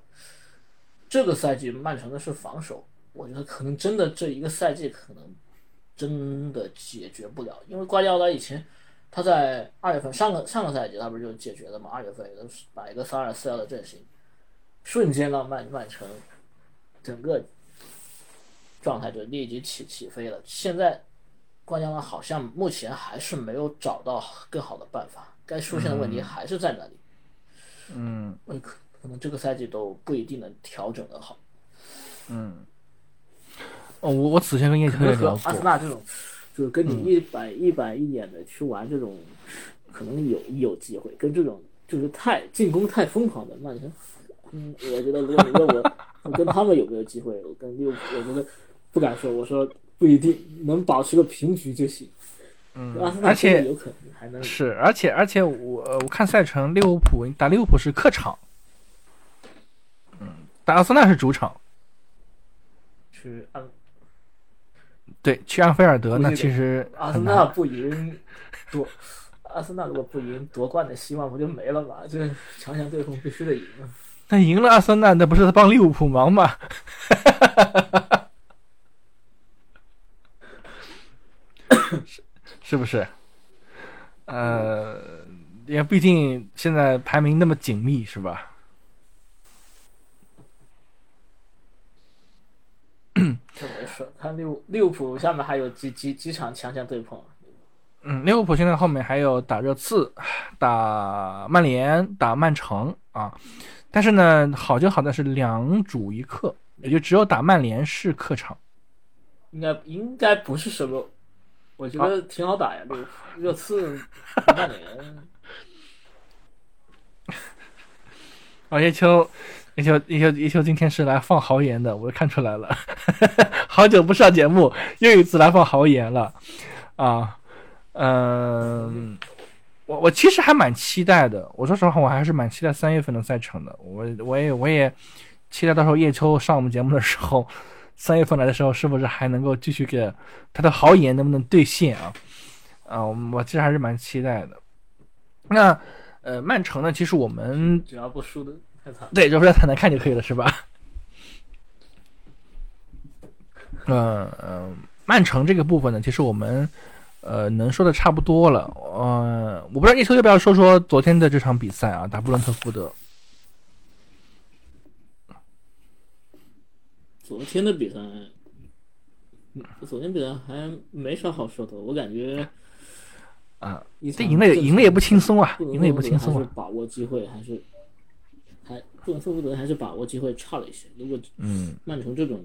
S3: 这个赛季曼城的是防守，我觉得可能真的这一个赛季可能真的解决不了。因为瓜迪奥拉以前他在二月份上个上个赛季他不是就解决了嘛？二月份摆一个三二四幺的阵型，瞬间让曼曼城整个状态就立即起起飞了。现在。瓜迪奥拉，好像目前还是没有找到更好的办法，该出现的问题还是在那里。
S1: 嗯，
S3: 可可能这个赛季都不一定能调整的好。
S1: 嗯，哦，我我此前跟叶秋也聊过，
S3: 阿森纳这种，就是跟你一板一板一眼的去玩这种，可能有有机会。跟这种就是太进攻太疯狂的曼城，嗯，我觉得如果你问我，我跟他们有没有机会，我跟利物浦，我觉得不敢说。我说。不一定能保持个平局就行，
S1: 嗯，而且
S3: 有可能还能
S1: 是，而且而且我我看赛程，利物浦打利物浦是客场，嗯，打阿森纳是主场，
S3: 去安，
S1: 对，去安菲尔德那其实
S3: 阿森纳不赢夺，阿森纳如果不赢夺冠的希望不就没了吗？这强强对碰必须得赢啊！
S1: 那赢了阿森纳，那不是他帮利物浦忙吗？<laughs> 是是不是？呃，也毕竟现在排名那么紧密，是吧？
S3: 这没事，看六六浦下面还有几几几场强强对碰。
S1: 嗯，利物浦现在后面还有打热刺、打曼联、打曼城啊。但是呢，好就好在是两主一客，也就只有打曼联是客场。
S3: 应该应该不是什么。我觉得挺好打呀，这个热刺、曼联。
S1: 啊，叶秋，叶秋，叶秋，叶秋今天是来放豪言的，我看出来了。<laughs> 好久不上节目，又一次来放豪言了。啊，嗯，我我其实还蛮期待的。我说实话，我还是蛮期待三月份的赛程的。我我也我也期待到时候叶秋上我们节目的时候。三月份来的时候，是不是还能够继续给他的豪言能不能兑现啊？啊，我其实还是蛮期待的。那呃，曼城呢？其实我们
S3: 只要不输的，
S1: 对，就是要太难看就可以了，是吧？嗯 <laughs> 嗯，曼城这个部分呢，其实我们呃能说的差不多了。呃，我不知道叶秋要不要说说昨天的这场比赛啊，打布伦特福德。
S3: 昨天的比赛，昨天比赛还没啥好说的，我感觉
S1: 啊，这赢了赢了也不轻松啊，赢了也不轻松
S3: 啊。把握机会还是还布伦特福德还是把握机会差了一些。如果
S1: 嗯
S3: 曼城这种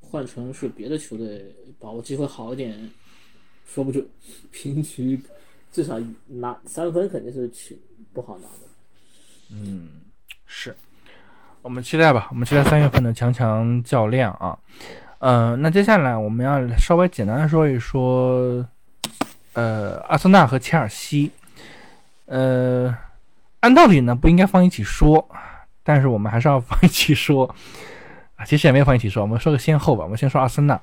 S3: 换成是别的球队，把握机会好一点，说不准平局至少拿三分肯定是去不好拿的。
S1: 嗯，是。我们期待吧，我们期待三月份的强强较量啊。嗯，那接下来我们要稍微简单的说一说，呃，阿森纳和切尔西。呃，按道理呢不应该放一起说，但是我们还是要放一起说啊。其实也没有放一起说，我们说个先后吧。我们先说阿森纳。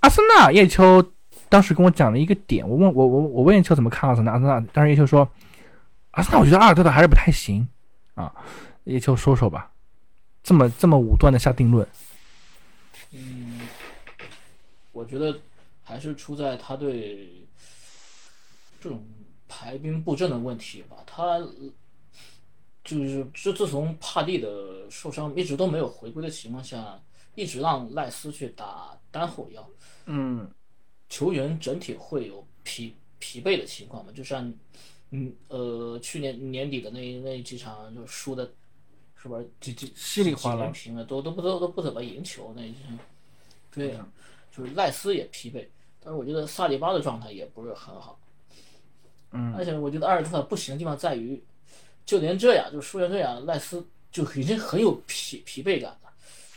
S1: 阿森纳叶秋当时跟我讲了一个点，我问我我我问叶秋怎么看阿森纳，阿森纳，当时叶秋说，阿森纳我觉得阿尔特塔还是不太行啊，叶秋说说吧，这么这么武断的下定论，
S3: 嗯，我觉得还是出在他对这种排兵布阵的问题吧。他就是自自从帕蒂的受伤一直都没有回归的情况下，一直让赖斯去打单后腰，
S1: 嗯
S3: 球员整体会有疲疲惫的情况嘛。就像嗯呃去年年底的那那几场就输的，是不是几几
S1: 稀里哗啦
S3: 平了，都都不都都不怎么赢球那一场。对呀、就是赖斯也疲惫，但是我觉得萨利巴的状态也不是很好。
S1: 嗯
S3: 而且我觉得阿尔特塔不行的地方在于，就连这样，就输成这样，赖斯就已经很有疲疲惫感了。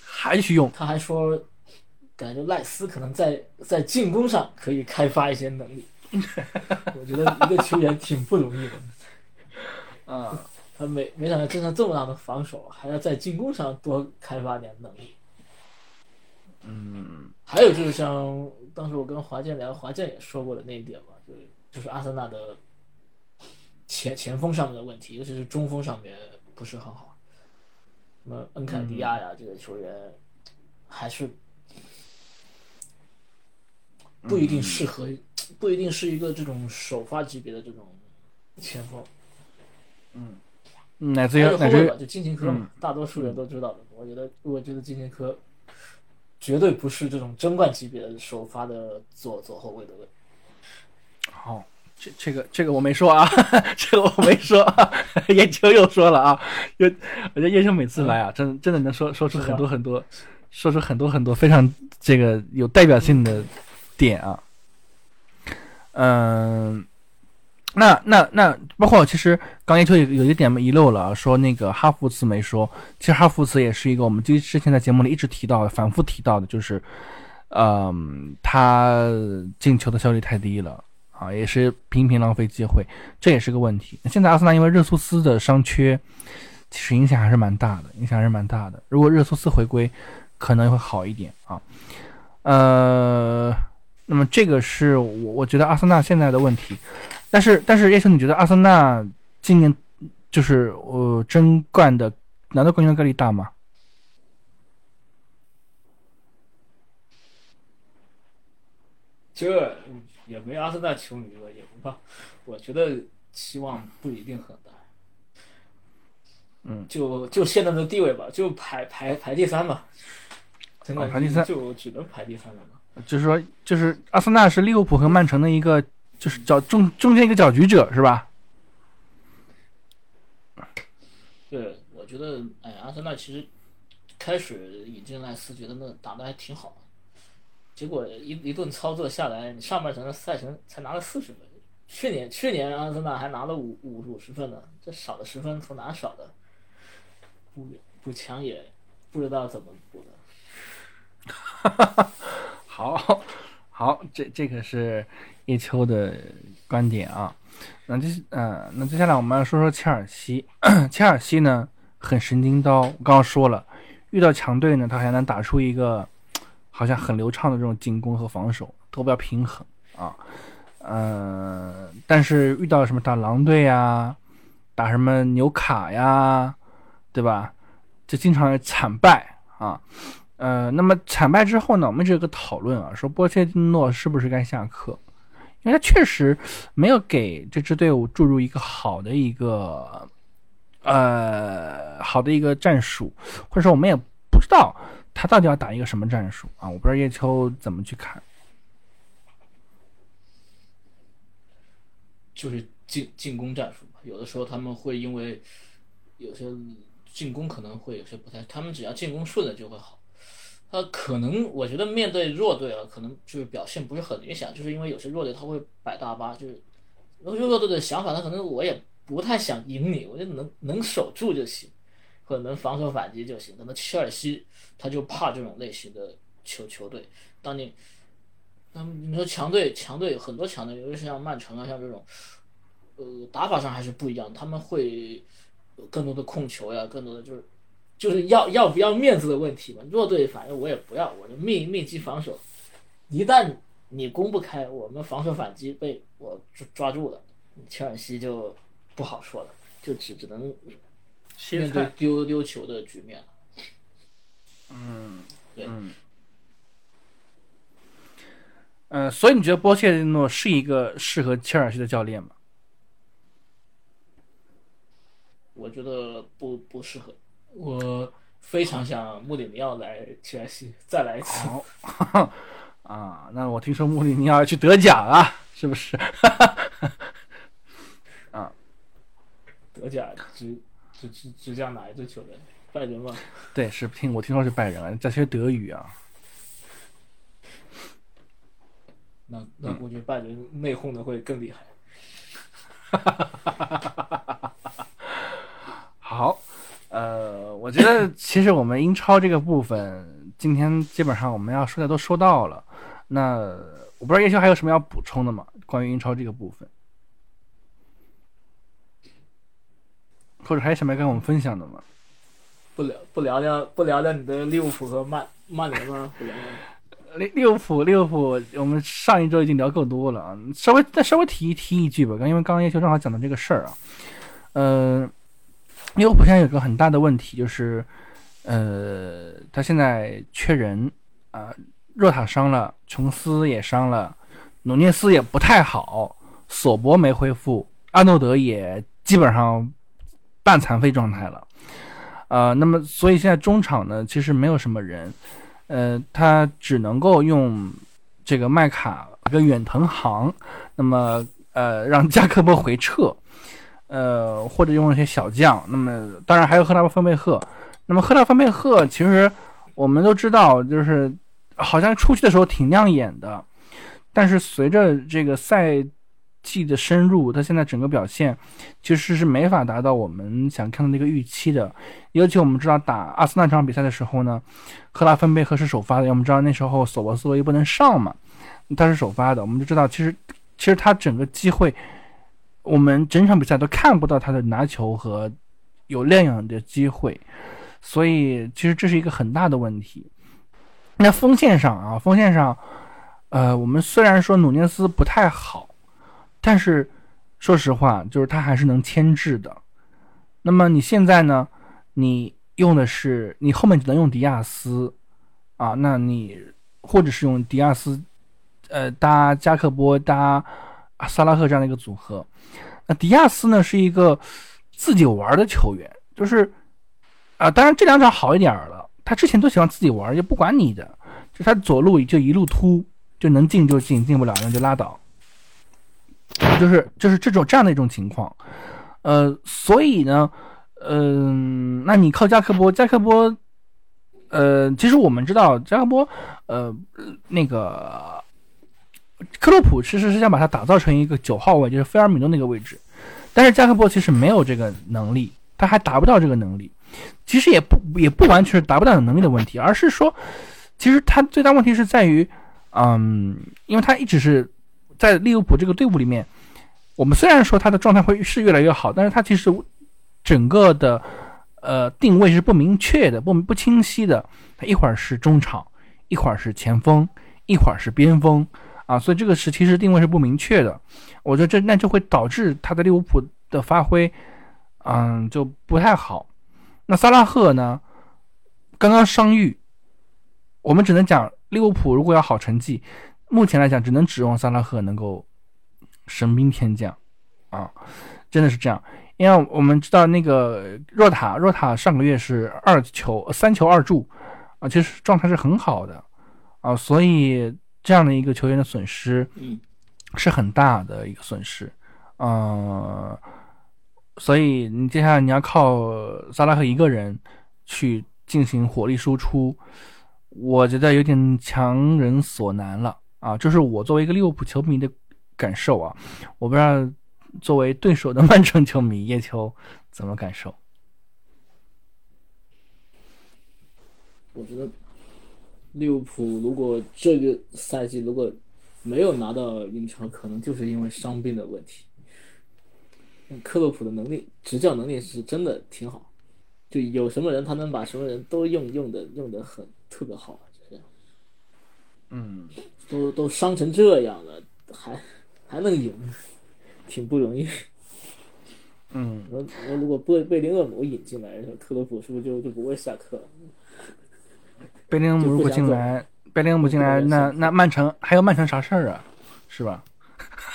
S1: 还去用，
S3: 他还说，感觉赖斯可能在在进攻上可以开发一些能力。<laughs> 我觉得一个球员挺不容易的，<laughs>
S1: 嗯
S3: 他没没想到经常这么大的防守，还要在进攻上多开发点能力。
S1: 嗯
S3: 还有就是像当时我跟华健聊，华健也说过的那一点嘛，就是就是阿森纳的前前锋上面的问题，尤其是中锋上面不是很好。什么恩凯迪亚呀，这个球员还是不一定适合，不一定是一个这种首发级别的这种前锋。
S1: 嗯乃至于乃至于
S3: 就金琴科嘛，大多数人都知道的。我觉得，我觉得金琴科绝对不是这种争冠级别的首发的左左后卫的位。
S1: 好。这这个这个我没说啊，这个我没说、啊，叶秋又说了啊，就我觉得叶秋每次来啊，真真的能说说出很多很多，说出很多很多非常这个有代表性的点啊。嗯，那那那包括其实刚叶秋有有一点遗漏了啊，说那个哈弗茨没说，其实哈弗茨也是一个我们之之前在节目里一直提到的、反复提到的，就是，嗯，他进球的效率太低了。啊，也是频频浪费机会，这也是个问题。现在阿森纳因为热苏斯的伤缺，其实影响还是蛮大的，影响还是蛮大的。如果热苏斯回归，可能会好一点啊。呃，那么这个是我我觉得阿森纳现在的问题，但是但是叶秋，你觉得阿森纳今年就是呃争冠的拿到冠军的概率大吗？
S3: 这也没阿森纳球迷了，也不怕。我觉得期望不一定很大。
S1: 嗯，
S3: 就就现在的地位吧，就排排排第三吧。真的
S1: 哦排第三
S3: 就只能排第三了嘛。
S1: 就是说，就是阿森纳是利物浦和曼城的一个，就是搅中中间一个搅局者，是吧？
S3: 对，我觉得，哎，阿森纳其实开始引进赖斯，觉得那打的还挺好，结果一一顿操作下来，你上半程的赛程才拿了四十分。去年去年阿森纳还拿了五五五十分呢，这少了十分从哪少的？补补强也不知道怎么补的。<laughs>
S1: 好，好，这这个是叶秋的观点啊。那接嗯、那接下来我们要说说切尔西。<coughs> 切尔西呢很神经刀，我刚刚说了，遇到强队呢，他还能打出一个好像很流畅的这种进攻和防守，都比较平衡啊。呃，但是遇到什么打狼队呀，打什么纽卡呀，对吧？就经常惨败啊。呃，那么惨败之后呢，我们这个讨论啊，说波切蒂诺是不是该下课？因为他确实没有给这支队伍注入一个好的一个呃好的一个战术，或者说我们也不知道他到底要打一个什么战术啊？我不知道叶秋怎么去看。
S3: 就是进进攻战术吧。有的时候他们会因为有些进攻可能会有些不太，他们只要进攻顺了就会好。他可能我觉得面对弱队啊，可能就是表现不是很理想，就是因为有些弱队他会摆大巴，就是有些弱队的想法，他可能我也不太想赢你，我就能能守住就行，或者能防守反击就行。可能切尔西他就怕这种类型的球球队，当你那么你说强队，强队很多强队，尤其是像曼城啊，像这种，呃，打法上还是不一样，他们会更多的控球呀，更多的就是就是要要不要面子的问题嘛。弱队反正我也不要，我就密密集防守，一旦你攻不开，我们防守反击被我抓住了，切尔西就不好说了，就只只能面对丢丢球的局面了。
S1: 嗯，
S3: 对，
S1: 嗯，呃，所以你觉得波切蒂诺是一个适合切尔西的教练吗？
S3: 我觉得不不适合，我非常想穆里尼奥来切尔西再来一次。
S1: 好，<laughs> 啊，那我听说穆里尼奥要去得奖啊，是不是？<laughs>
S3: 啊德甲执执执执教哪一支球队？拜仁吗？
S1: 对，是听我听说是拜仁啊，在学德语啊。<laughs>
S3: 那那估计拜仁内讧的会更厉害。<laughs>
S1: 好，呃，我觉得其实我们英超这个部分，今天基本上我们要说的都说到了。那我不知道叶修还有什么要补充的吗？关于英超这个部分，或者还有什么要跟我们分享的吗？
S3: 不聊不聊聊不聊聊你的利物浦和曼曼联吗？不聊聊。
S1: 利利物浦，利物浦，我们上一周已经聊够多了啊，稍微再稍微提提一句吧，刚因为刚刚叶秋正好讲到这个事儿啊，呃，利物浦现在有个很大的问题就是，呃，他现在缺人啊、若塔伤了，琼斯也伤了，努涅斯也不太好，索博没恢复，阿诺德也基本上半残废状态了，呃，那么所以现在中场呢，其实没有什么人。呃，他只能够用这个麦卡跟远藤航，那么呃让加科波回撤，呃或者用一些小将，那么当然还有赫拉芬贝赫，那么赫拉芬贝赫其实我们都知道，就是好像出去的时候挺亮眼的，但是随着这个赛季的深入，他现在整个表现其实是没法达到我们想看到那个预期的。尤其我们知道打阿森纳这场比赛的时候呢，赫拉芬贝赫是首发的，我们知道那时候索博斯维不能上嘛，他是首发的，我们就知道其实其实他整个机会，我们整场比赛都看不到他的拿球和有亮眼的机会，所以其实这是一个很大的问题。那锋线上啊，锋线上，呃，我们虽然说努涅斯不太好。但是，说实话，就是他还是能牵制的。那么你现在呢？你用的是你后面只能用迪亚斯啊，那你或者是用迪亚斯，呃，搭加克波搭萨拉赫这样的一个组合。那迪亚斯呢是一个自己玩的球员，就是啊，当然这两场好一点了。他之前都喜欢自己玩，就不管你的，就他左路就一路突，就能进就进，进不了那就拉倒。就是就是这种这样的一种情况，呃，所以呢，嗯、那你靠加克波，加克波，呃，其实我们知道加克波，呃，那个克洛普其实是想把他打造成一个九号位，就是菲尔米诺那个位置，但是加克波其实没有这个能力，他还达不到这个能力。其实也不也不完全是达不到能力的问题，而是说，其实他最大问题是在于，嗯，因为他一直是。在利物浦这个队伍里面，我们虽然说他的状态会是越来越好，但是他其实整个的呃定位是不明确的、不不清晰的。他一会儿是中场，一会儿是前锋，一会儿是边锋啊，所以这个是其实定位是不明确的。我觉得这那就会导致他的利物浦的发挥，嗯，就不太好。那萨拉赫呢，刚刚伤愈，我们只能讲利物浦如果要好成绩。目前来讲，只能指望萨拉赫能够神兵天降，啊，真的是这样。因为我们知道那个若塔，若塔上个月是二球三球二助，啊，其实状态是很好的，啊，所以这样的一个球员的损失，
S3: 嗯，
S1: 是很大的一个损失，嗯，所以你接下来你要靠萨拉赫一个人去进行火力输出，我觉得有点强人所难了。啊，这是我作为一个利物浦球迷的感受啊，我不知道作为对手的曼城球迷叶秋怎么感受。
S3: 我觉得利物浦如果这个赛季如果没有拿到英超，可能就是因为伤病的问题。克洛普的能力，执教能力是真的挺好，就有什么人他能把什么人都用用的用的很特别好。
S1: 嗯，
S3: 都都伤成这样了，还还能赢，挺不容易。
S1: 嗯，
S3: 我我如果贝贝林厄姆引进来，克洛普是不是就就不会下课了？<laughs>
S1: 贝林厄姆如果进来，贝林厄姆进来，那那曼城还有曼城啥事儿啊？是吧？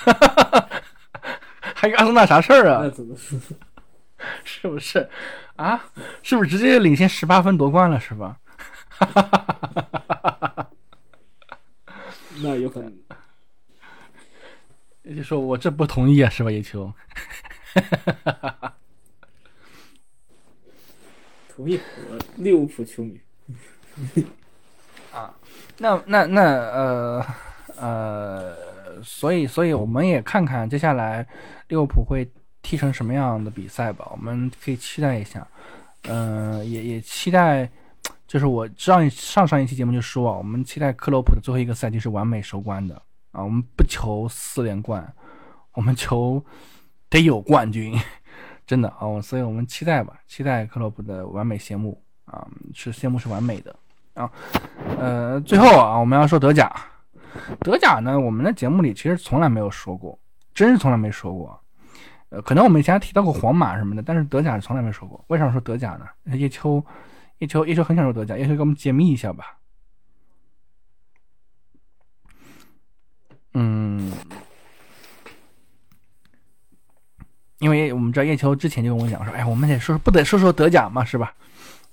S1: <laughs> 还有阿森纳啥事儿
S3: 那
S1: 啊？
S3: 怎么说？<laughs>
S1: 是不是？啊？是不是直接领先十八分夺冠了？是吧？
S3: 那有可能。
S1: 就说我这不同意啊，是吧？叶秋，<laughs>
S3: 同意，我利物浦球迷。<laughs>
S1: 啊那那那呃呃，所以所以我们也看看接下来利物浦会踢成什么样的比赛吧，我们可以期待一下。嗯、也也期待，就是我上一上上一期节目就说啊，我们期待克洛普的最后一个赛季是完美收官的啊，我们不求四连冠，我们求得有冠军，<laughs> 真的啊，所以我们期待吧，期待克洛普的完美谢幕啊，是谢幕是完美的啊。呃，最后啊，我们要说德甲，德甲呢，我们的节目里其实从来没有说过，真是从来没说过。呃，可能我们以前还提到过皇马什么的，但是德甲是从来没说过。为啥说德甲呢？叶秋，叶秋，叶秋很想说德甲，叶秋给我们解密一下吧。嗯，因为我们知道叶秋之前就跟我讲说，哎，我们得说不得说说德甲嘛，是吧？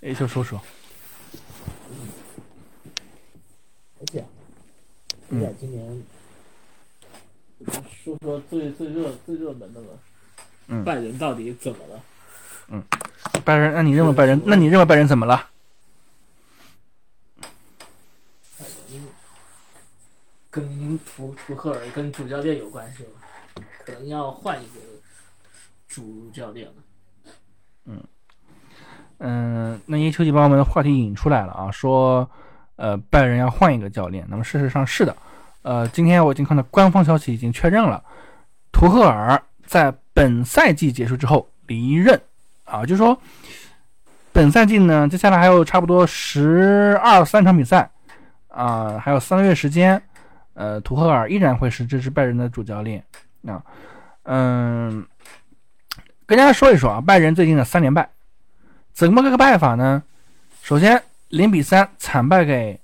S1: 叶秋说说。
S3: 德甲，德甲今年说说最最热最热门的了。
S1: 嗯
S3: 拜仁到底怎么了？
S1: 拜仁，那你认为拜仁？那你认为拜仁怎么了？
S3: 跟图图赫尔跟主教练有关系吗？可能要换一个主教练了。
S1: 嗯，嗯那叶秋就把我们的话题引出来了啊，说，呃，拜仁要换一个教练。那么事实上是的，呃，今天我已经看到官方消息已经确认了，图赫尔在本赛季结束之后离任啊，就是说，本赛季呢，接下来还有差不多十二三场比赛啊，还有三个月时间，呃，图赫尔依然会是这支拜仁的主教练啊，嗯，跟大家说一说啊，拜仁最近的三连败。怎么个败法呢？首先零比三惨败给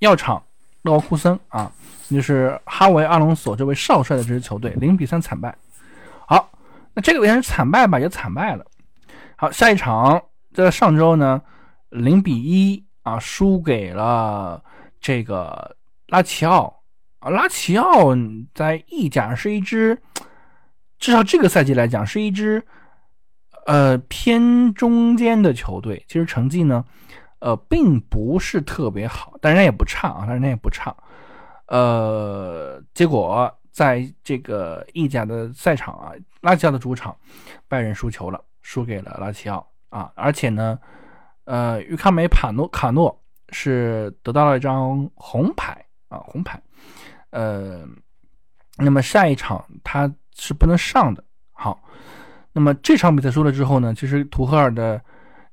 S1: 药厂勒沃库森啊，就是哈维阿隆索这位少帅的这支球队零比三惨败。那这个也是惨败吧，也惨败了。好，下一场在上周呢，零比一啊输给了这个拉齐奥啊，拉齐奥在意甲是一支，至少这个赛季来讲是一支。呃，偏中间的球队，其实成绩呢，呃，并不是特别好，但人家也不差啊，但人家也不差。呃，结果在这个意甲的赛场啊，拉齐奥的主场，拜仁输球了，输给了拉齐奥啊，而且呢，呃，于卡梅帕诺卡诺是得到了一张红牌啊，红牌。呃，那么下一场他是不能上的。好。那么这场比赛输了之后呢，其实图赫尔的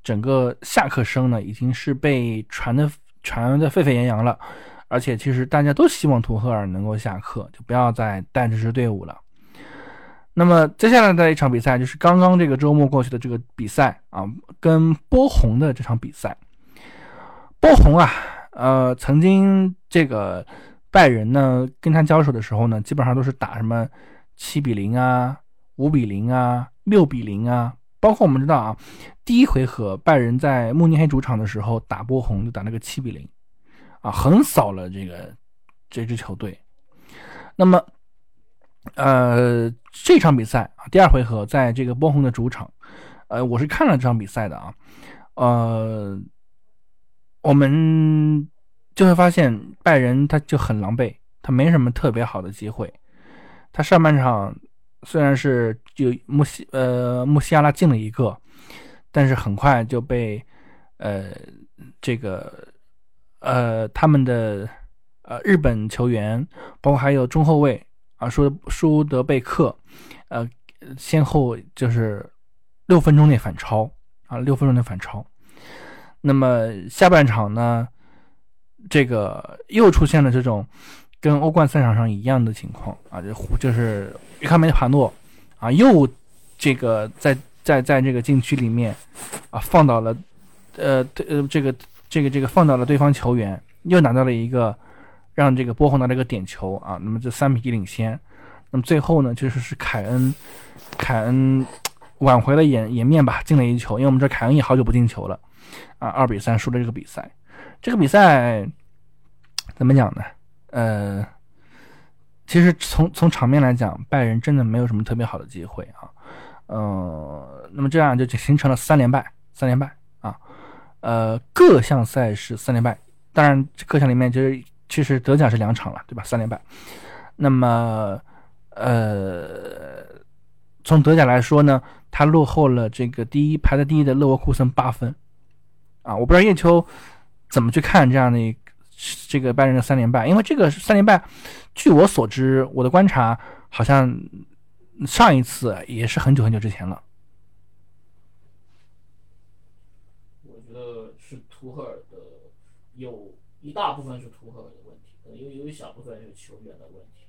S1: 整个下课声呢，已经是被传的传的沸沸扬扬了。而且其实大家都希望图赫尔能够下课，就不要再带这支队伍了。那么接下来的一场比赛就是刚刚这个周末过去的这个比赛啊，跟波鸿的这场比赛。波鸿啊，呃，曾经这个拜仁呢跟他交手的时候呢，基本上都是打什么七比零啊、五比零啊。六比零啊，包括我们知道啊，第一回合拜仁在慕尼黑主场的时候打波鸿就打了个七比零，啊，横扫了这个这支球队。那么，呃，这场比赛啊，第二回合在这个波鸿的主场，呃，我是看了这场比赛的啊，呃，我们就会发现拜仁他就很狼狈，他没什么特别好的机会，他上半场。虽然是就穆西呃穆西亚拉进了一个，但是很快就被呃这个呃他们的呃日本球员，包括还有中后卫啊舒舒德贝克，呃先后就是六分钟内反超啊六分钟内反超。那么下半场呢，这个又出现了这种跟欧冠赛场上一样的情况啊，就就是伊卡梅帕诺啊，又这个在在在这个禁区里面啊放倒了，呃呃这个这个这个放倒了对方球员，又拿到了一个让这个波鸿拿了一个点球啊，那么这三比一领先，那么最后呢，其实是凯恩凯恩挽回了颜颜面吧，进了一球，因为我们知道凯恩也好久不进球了啊，二比三输了这个比赛。这个比赛怎么讲呢？呃，其实从从场面来讲，拜仁真的没有什么特别好的机会啊。呃，那么这样就形成了三连败，三连败啊。呃，各项赛事三连败，当然各项里面就是其实德甲是两场了，对吧？三连败。那么呃，从德甲来说呢，他落后了这个第一排在第一的勒沃库森八分啊。我不知道叶秋。怎么去看这样的这个拜仁的三连败？因为这个三连败，据我所知，我的观察好像上一次也是很久很久之前了。
S3: 我觉得是图赫尔的，有一大部分是有有一小部分是球员的问题。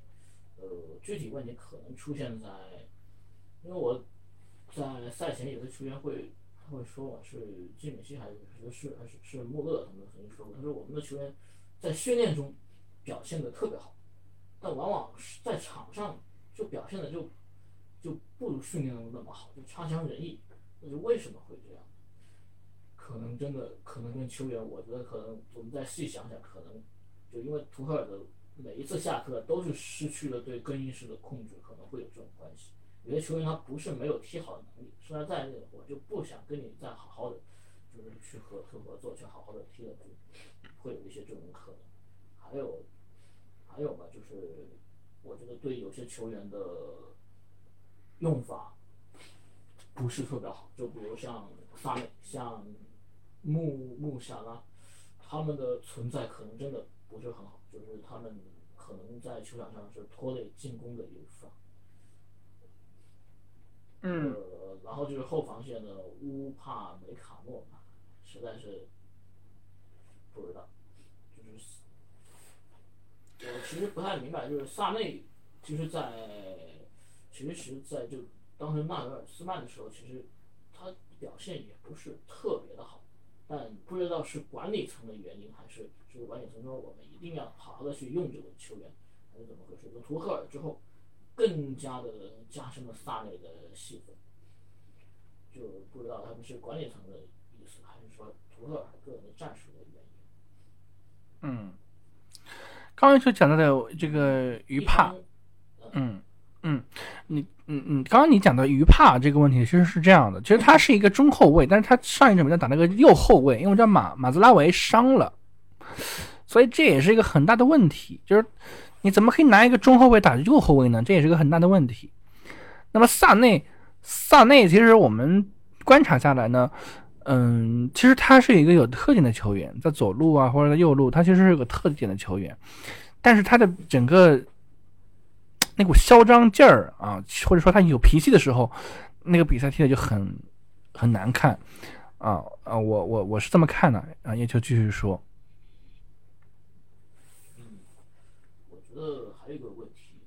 S3: 呃，具体问题可能出现在，因为我在赛前有的球员会他。会说我是基米希还是是还是是穆勒？他们曾经说过，他说我们的球员在训练中表现的特别好，但往往是在场上就表现的就就不如训练中那么好，就差强人意。那就为什么会这样？可能真的可能跟球员，我觉得可能我们再细想想，可能就因为图赫尔的每一次下课都是失去了对更衣室的控制，可能会有这种关系。有些球员他不是没有踢好的能力，说他在那我就不想跟你再好好的，就是去合合合作，去好好的踢了，会有一些这种可能。还有，还有吧，就是我觉得对有些球员的用法不是特别好，就比如像萨内、像穆穆夏拉，他们的存在可能真的不是很好，就是他们可能在球场上是拖累进攻的一方。
S1: 嗯，
S3: 然后就是后防线的乌帕梅卡诺，实在是不知道，就是我其实不太明白，就是萨内，其实，在其实，在就当时纳维尔斯曼的时候，其实他表现也不是特别的好，但不知道是管理层的原因，还是是管理层说我们一定要好好的去用这个球员，还是怎么回事？就图赫尔之后。更加的加深了萨内的戏份，就不知道他们是管理层的意思，还是说图赫尔个人的战术的原
S1: 因。嗯，刚才就讲到的这个于帕，嗯嗯，你嗯嗯，刚刚你讲的于帕这个问题其实是这样的，其实他是一个中后卫，但是他上一场比赛打那个右后卫，因为叫马马兹拉维伤了，所以这也是一个很大的问题，就是。你怎么可以拿一个中后卫打右后卫呢？这也是个很大的问题。那么萨内，萨内其实我们观察下来呢，嗯，其实他是一个有特点的球员，在左路啊或者在右路，他其实是个特点的球员。但是他的整个那股嚣张劲儿啊，或者说他有脾气的时候，那个比赛踢的就很很难看啊啊！我我我是这么看的啊，叶秋继续说我觉得还有一个问题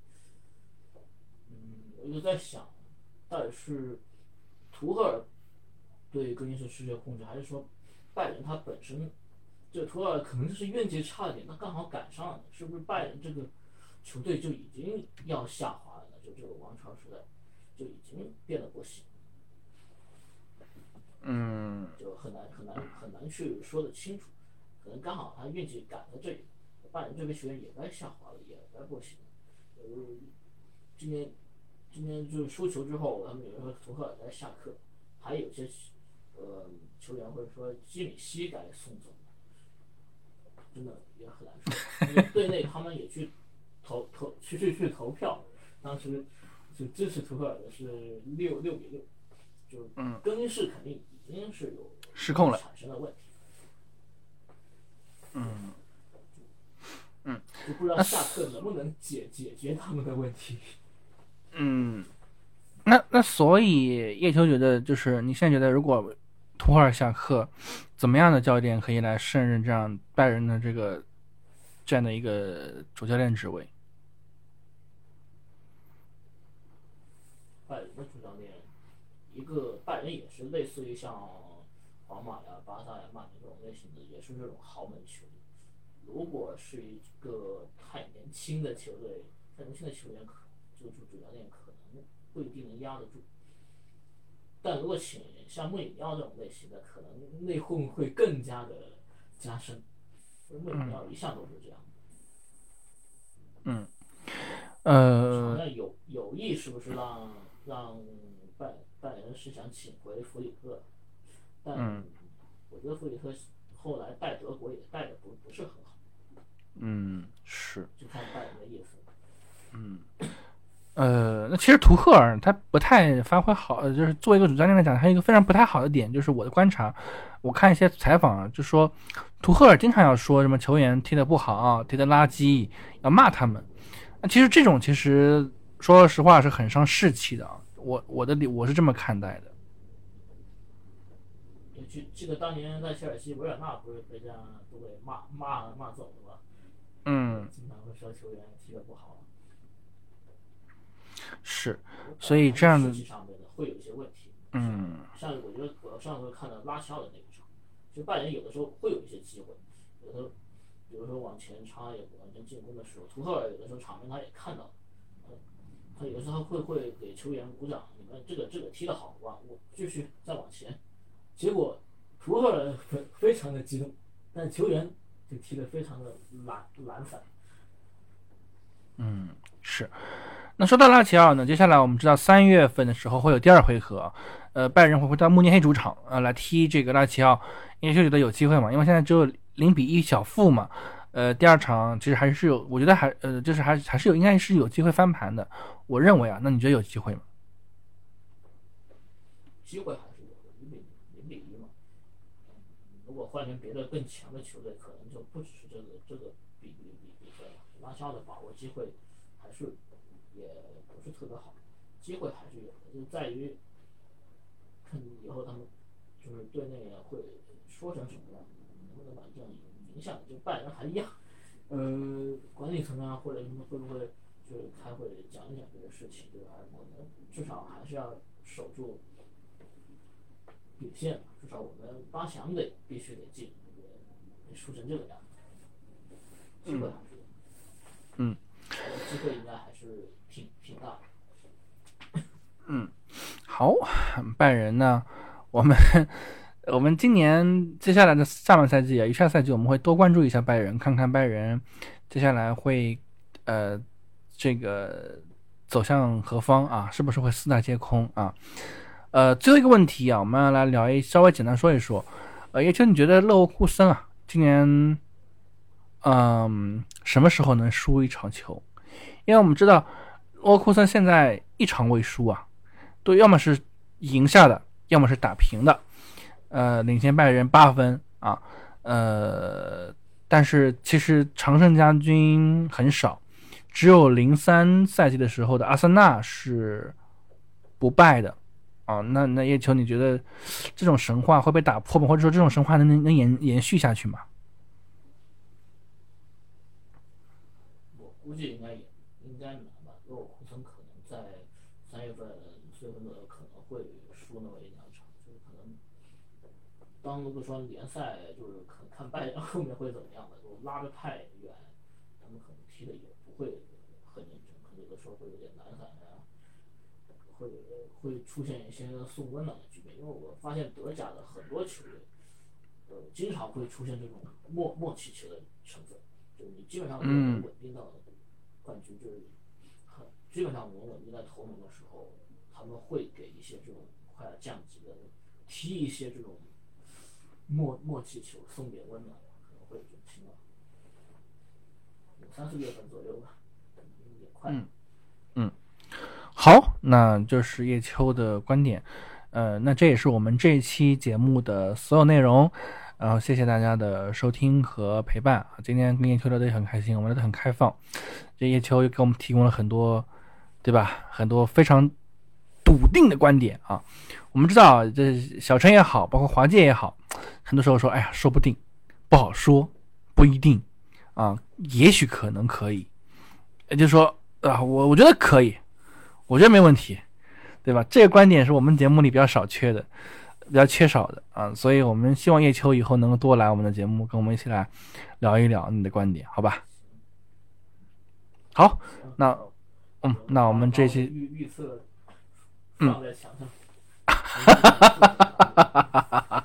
S1: 我。
S3: 就在想，到底是图赫尔对更衣室失去控制，还是说拜仁他本身这图赫尔可能就是运气差一点，那刚好赶上了，是不是拜仁这个球队就已经要下滑了？就这个王朝时代就已经变得不行，
S1: 嗯，
S3: 就很难很难很难去说得清楚，可能刚好他运气赶在这里，拜仁这边球员也该下滑了，也该不行，呃，今年。今天就是输球之后，他们有人说图赫尔在下课，还有些呃球员会说基米希该送走，真的也很难说。队内他们也去投投去去去投票，当时就支持图赫尔的是六六比六，就更衣室肯定已经是有
S1: 失控了
S3: 产生了问题。
S1: 嗯嗯，
S3: 就不知道下课能不能解解决他们的问题。<laughs>
S1: 嗯，那那所以叶秋觉得，就是你现在觉得，如果图赫尔下课，怎么样的教练可以来胜任这样拜仁的这个这样的一个主教练职位。
S3: 拜仁的主教练，一个拜仁也是类似于像皇马呀、巴萨呀、曼联这种类型的，也是这种豪门球队。如果是一个太年轻的球队，太年轻的球员可这个主主教练可能不一定能压得住。但如果请像穆里尼奥这种类型的，可能内讧会更加的加深。穆里尼奥一向都是这样。
S1: 嗯，呃，
S3: 那有有意是不是让让拜拜仁是想请回弗里克？但我觉得弗里克后来带德国也带的不不是很好。
S1: 嗯，是。
S3: 就看拜仁的意思。
S1: 嗯。呃，那其实图赫尔他不太发挥好，就是作为一个主教练来讲，他一个非常不太好的点，就是我的观察，我看一些采访，就说图赫尔经常要说什么球员踢得不好，踢得垃圾，要骂他们。那其实这种其实说实话是很伤士气的啊，我我的理我是这么看待的。
S3: 记记得当年在切尔西，维尔纳不是被这样都给骂骂骂走了吗？
S1: 嗯。
S3: 经常会说球员踢得不好。
S1: 是，所以这样的
S3: 上面的会有一些问题。
S1: 嗯，
S3: 像我觉得我上回看到拉齐奥的那一场，就拜仁有的时候会有一些机会，有的比如说往前插也往前进攻的时候，图赫尔有的时候场面他也看到，他有时候会会给球员鼓掌，你们这个这个踢得好，哇，我继续再往前。结果图赫尔非非常的激动，但球员就踢得非常的懒懒散。
S1: 嗯，是。那说到拉齐奥呢，接下来我们知道三月份的时候会有第二回合，呃，拜仁会回到慕尼黑主场，呃，来踢这个拉齐奥，因为就觉得有机会嘛，因为现在只有零比一小负嘛，呃，第二场其实还是有，我觉得还呃，就是还还是有，应该是有机会翻盘的，我认为啊，那你觉得有机会吗？
S3: 机会还是有的，零比零比一嘛，如果换成别的更强的球队，可能就不只是这个这个比比比比分了，拉肖的把握机会还是。也不是特别好，机会还是有的，就在于看以后他们就是队内会说成什么样，能不能把这样响，就拜仁还一样，呃，管理层啊或者什么会不会就是开会讲一讲这个事情，对吧？我们至少还是要守住底线，至少我们八强得必须得进，得输成这个样子，机会还是有，
S1: 嗯，
S3: 机会应该还是。挺挺大，
S1: 嗯，好，拜仁呢，我们我们今年接下来的下半赛季啊，预赛赛季我们会多关注一下拜仁，看看拜仁接下来会呃这个走向何方啊，是不是会四大皆空啊？呃，最后一个问题啊，我们要来聊一稍微简单说一说，呃，叶秋，你觉得勒沃库森啊，今年嗯什么时候能输一场球？因为我们知道。沃库森现在一场未输啊，都要么是赢下的，要么是打平的，呃，领先拜仁八分啊，呃，但是其实常胜将军很少，只有零三赛季的时候的阿森纳是不败的啊。那那叶秋，你觉得这种神话会被打破吗？或者说这种神话能能能延延续下去吗？
S3: 我估计应该当如果说联赛就是看看拜仁后面会怎么样的，就拉得太远，他们可能踢的也不会很认真，可能有的时候会有点懒散呀，会会出现一些送温暖的局面。因为我发现德甲的很多球队，呃，经常会出现这种默默契球的成分，就是你基本上能稳定到冠军，就是很基本上能稳定在头名的时候，他们会给一些这种快要降级的踢一些这种。默默契球送点温暖，可能会有这种情况。三四月份左右吧，也快。
S1: 嗯，好，那就是叶秋的观点。呃，那这也是我们这一期节目的所有内容。然后谢谢大家的收听和陪伴今天跟叶秋聊得也很开心，我们聊得很开放。这叶秋又给我们提供了很多，对吧？很多非常笃定的观点啊。我们知道，这小陈也好，包括华界也好。很多时候说，哎呀，说不定，不好说，不一定，啊，也许可能可以，也就是说啊，我我觉得可以，我觉得没问题，对吧？这个观点是我们节目里比较少缺的，比较缺少的啊，所以我们希望叶秋以后能够多来我们的节目，跟我们一起来聊一聊你的观点，好吧？好，那嗯，那我们这期
S3: 预预测
S1: 嗯
S3: 放在墙上。<laughs>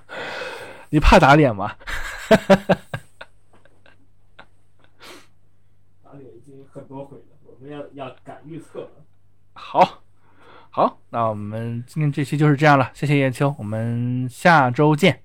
S1: 你怕打脸吗？<laughs>
S3: 打脸已经很多回了，我们要要敢预测了。<laughs>
S1: 好，好，那我们今天这期就是这样了，谢谢叶秋，我们下周见。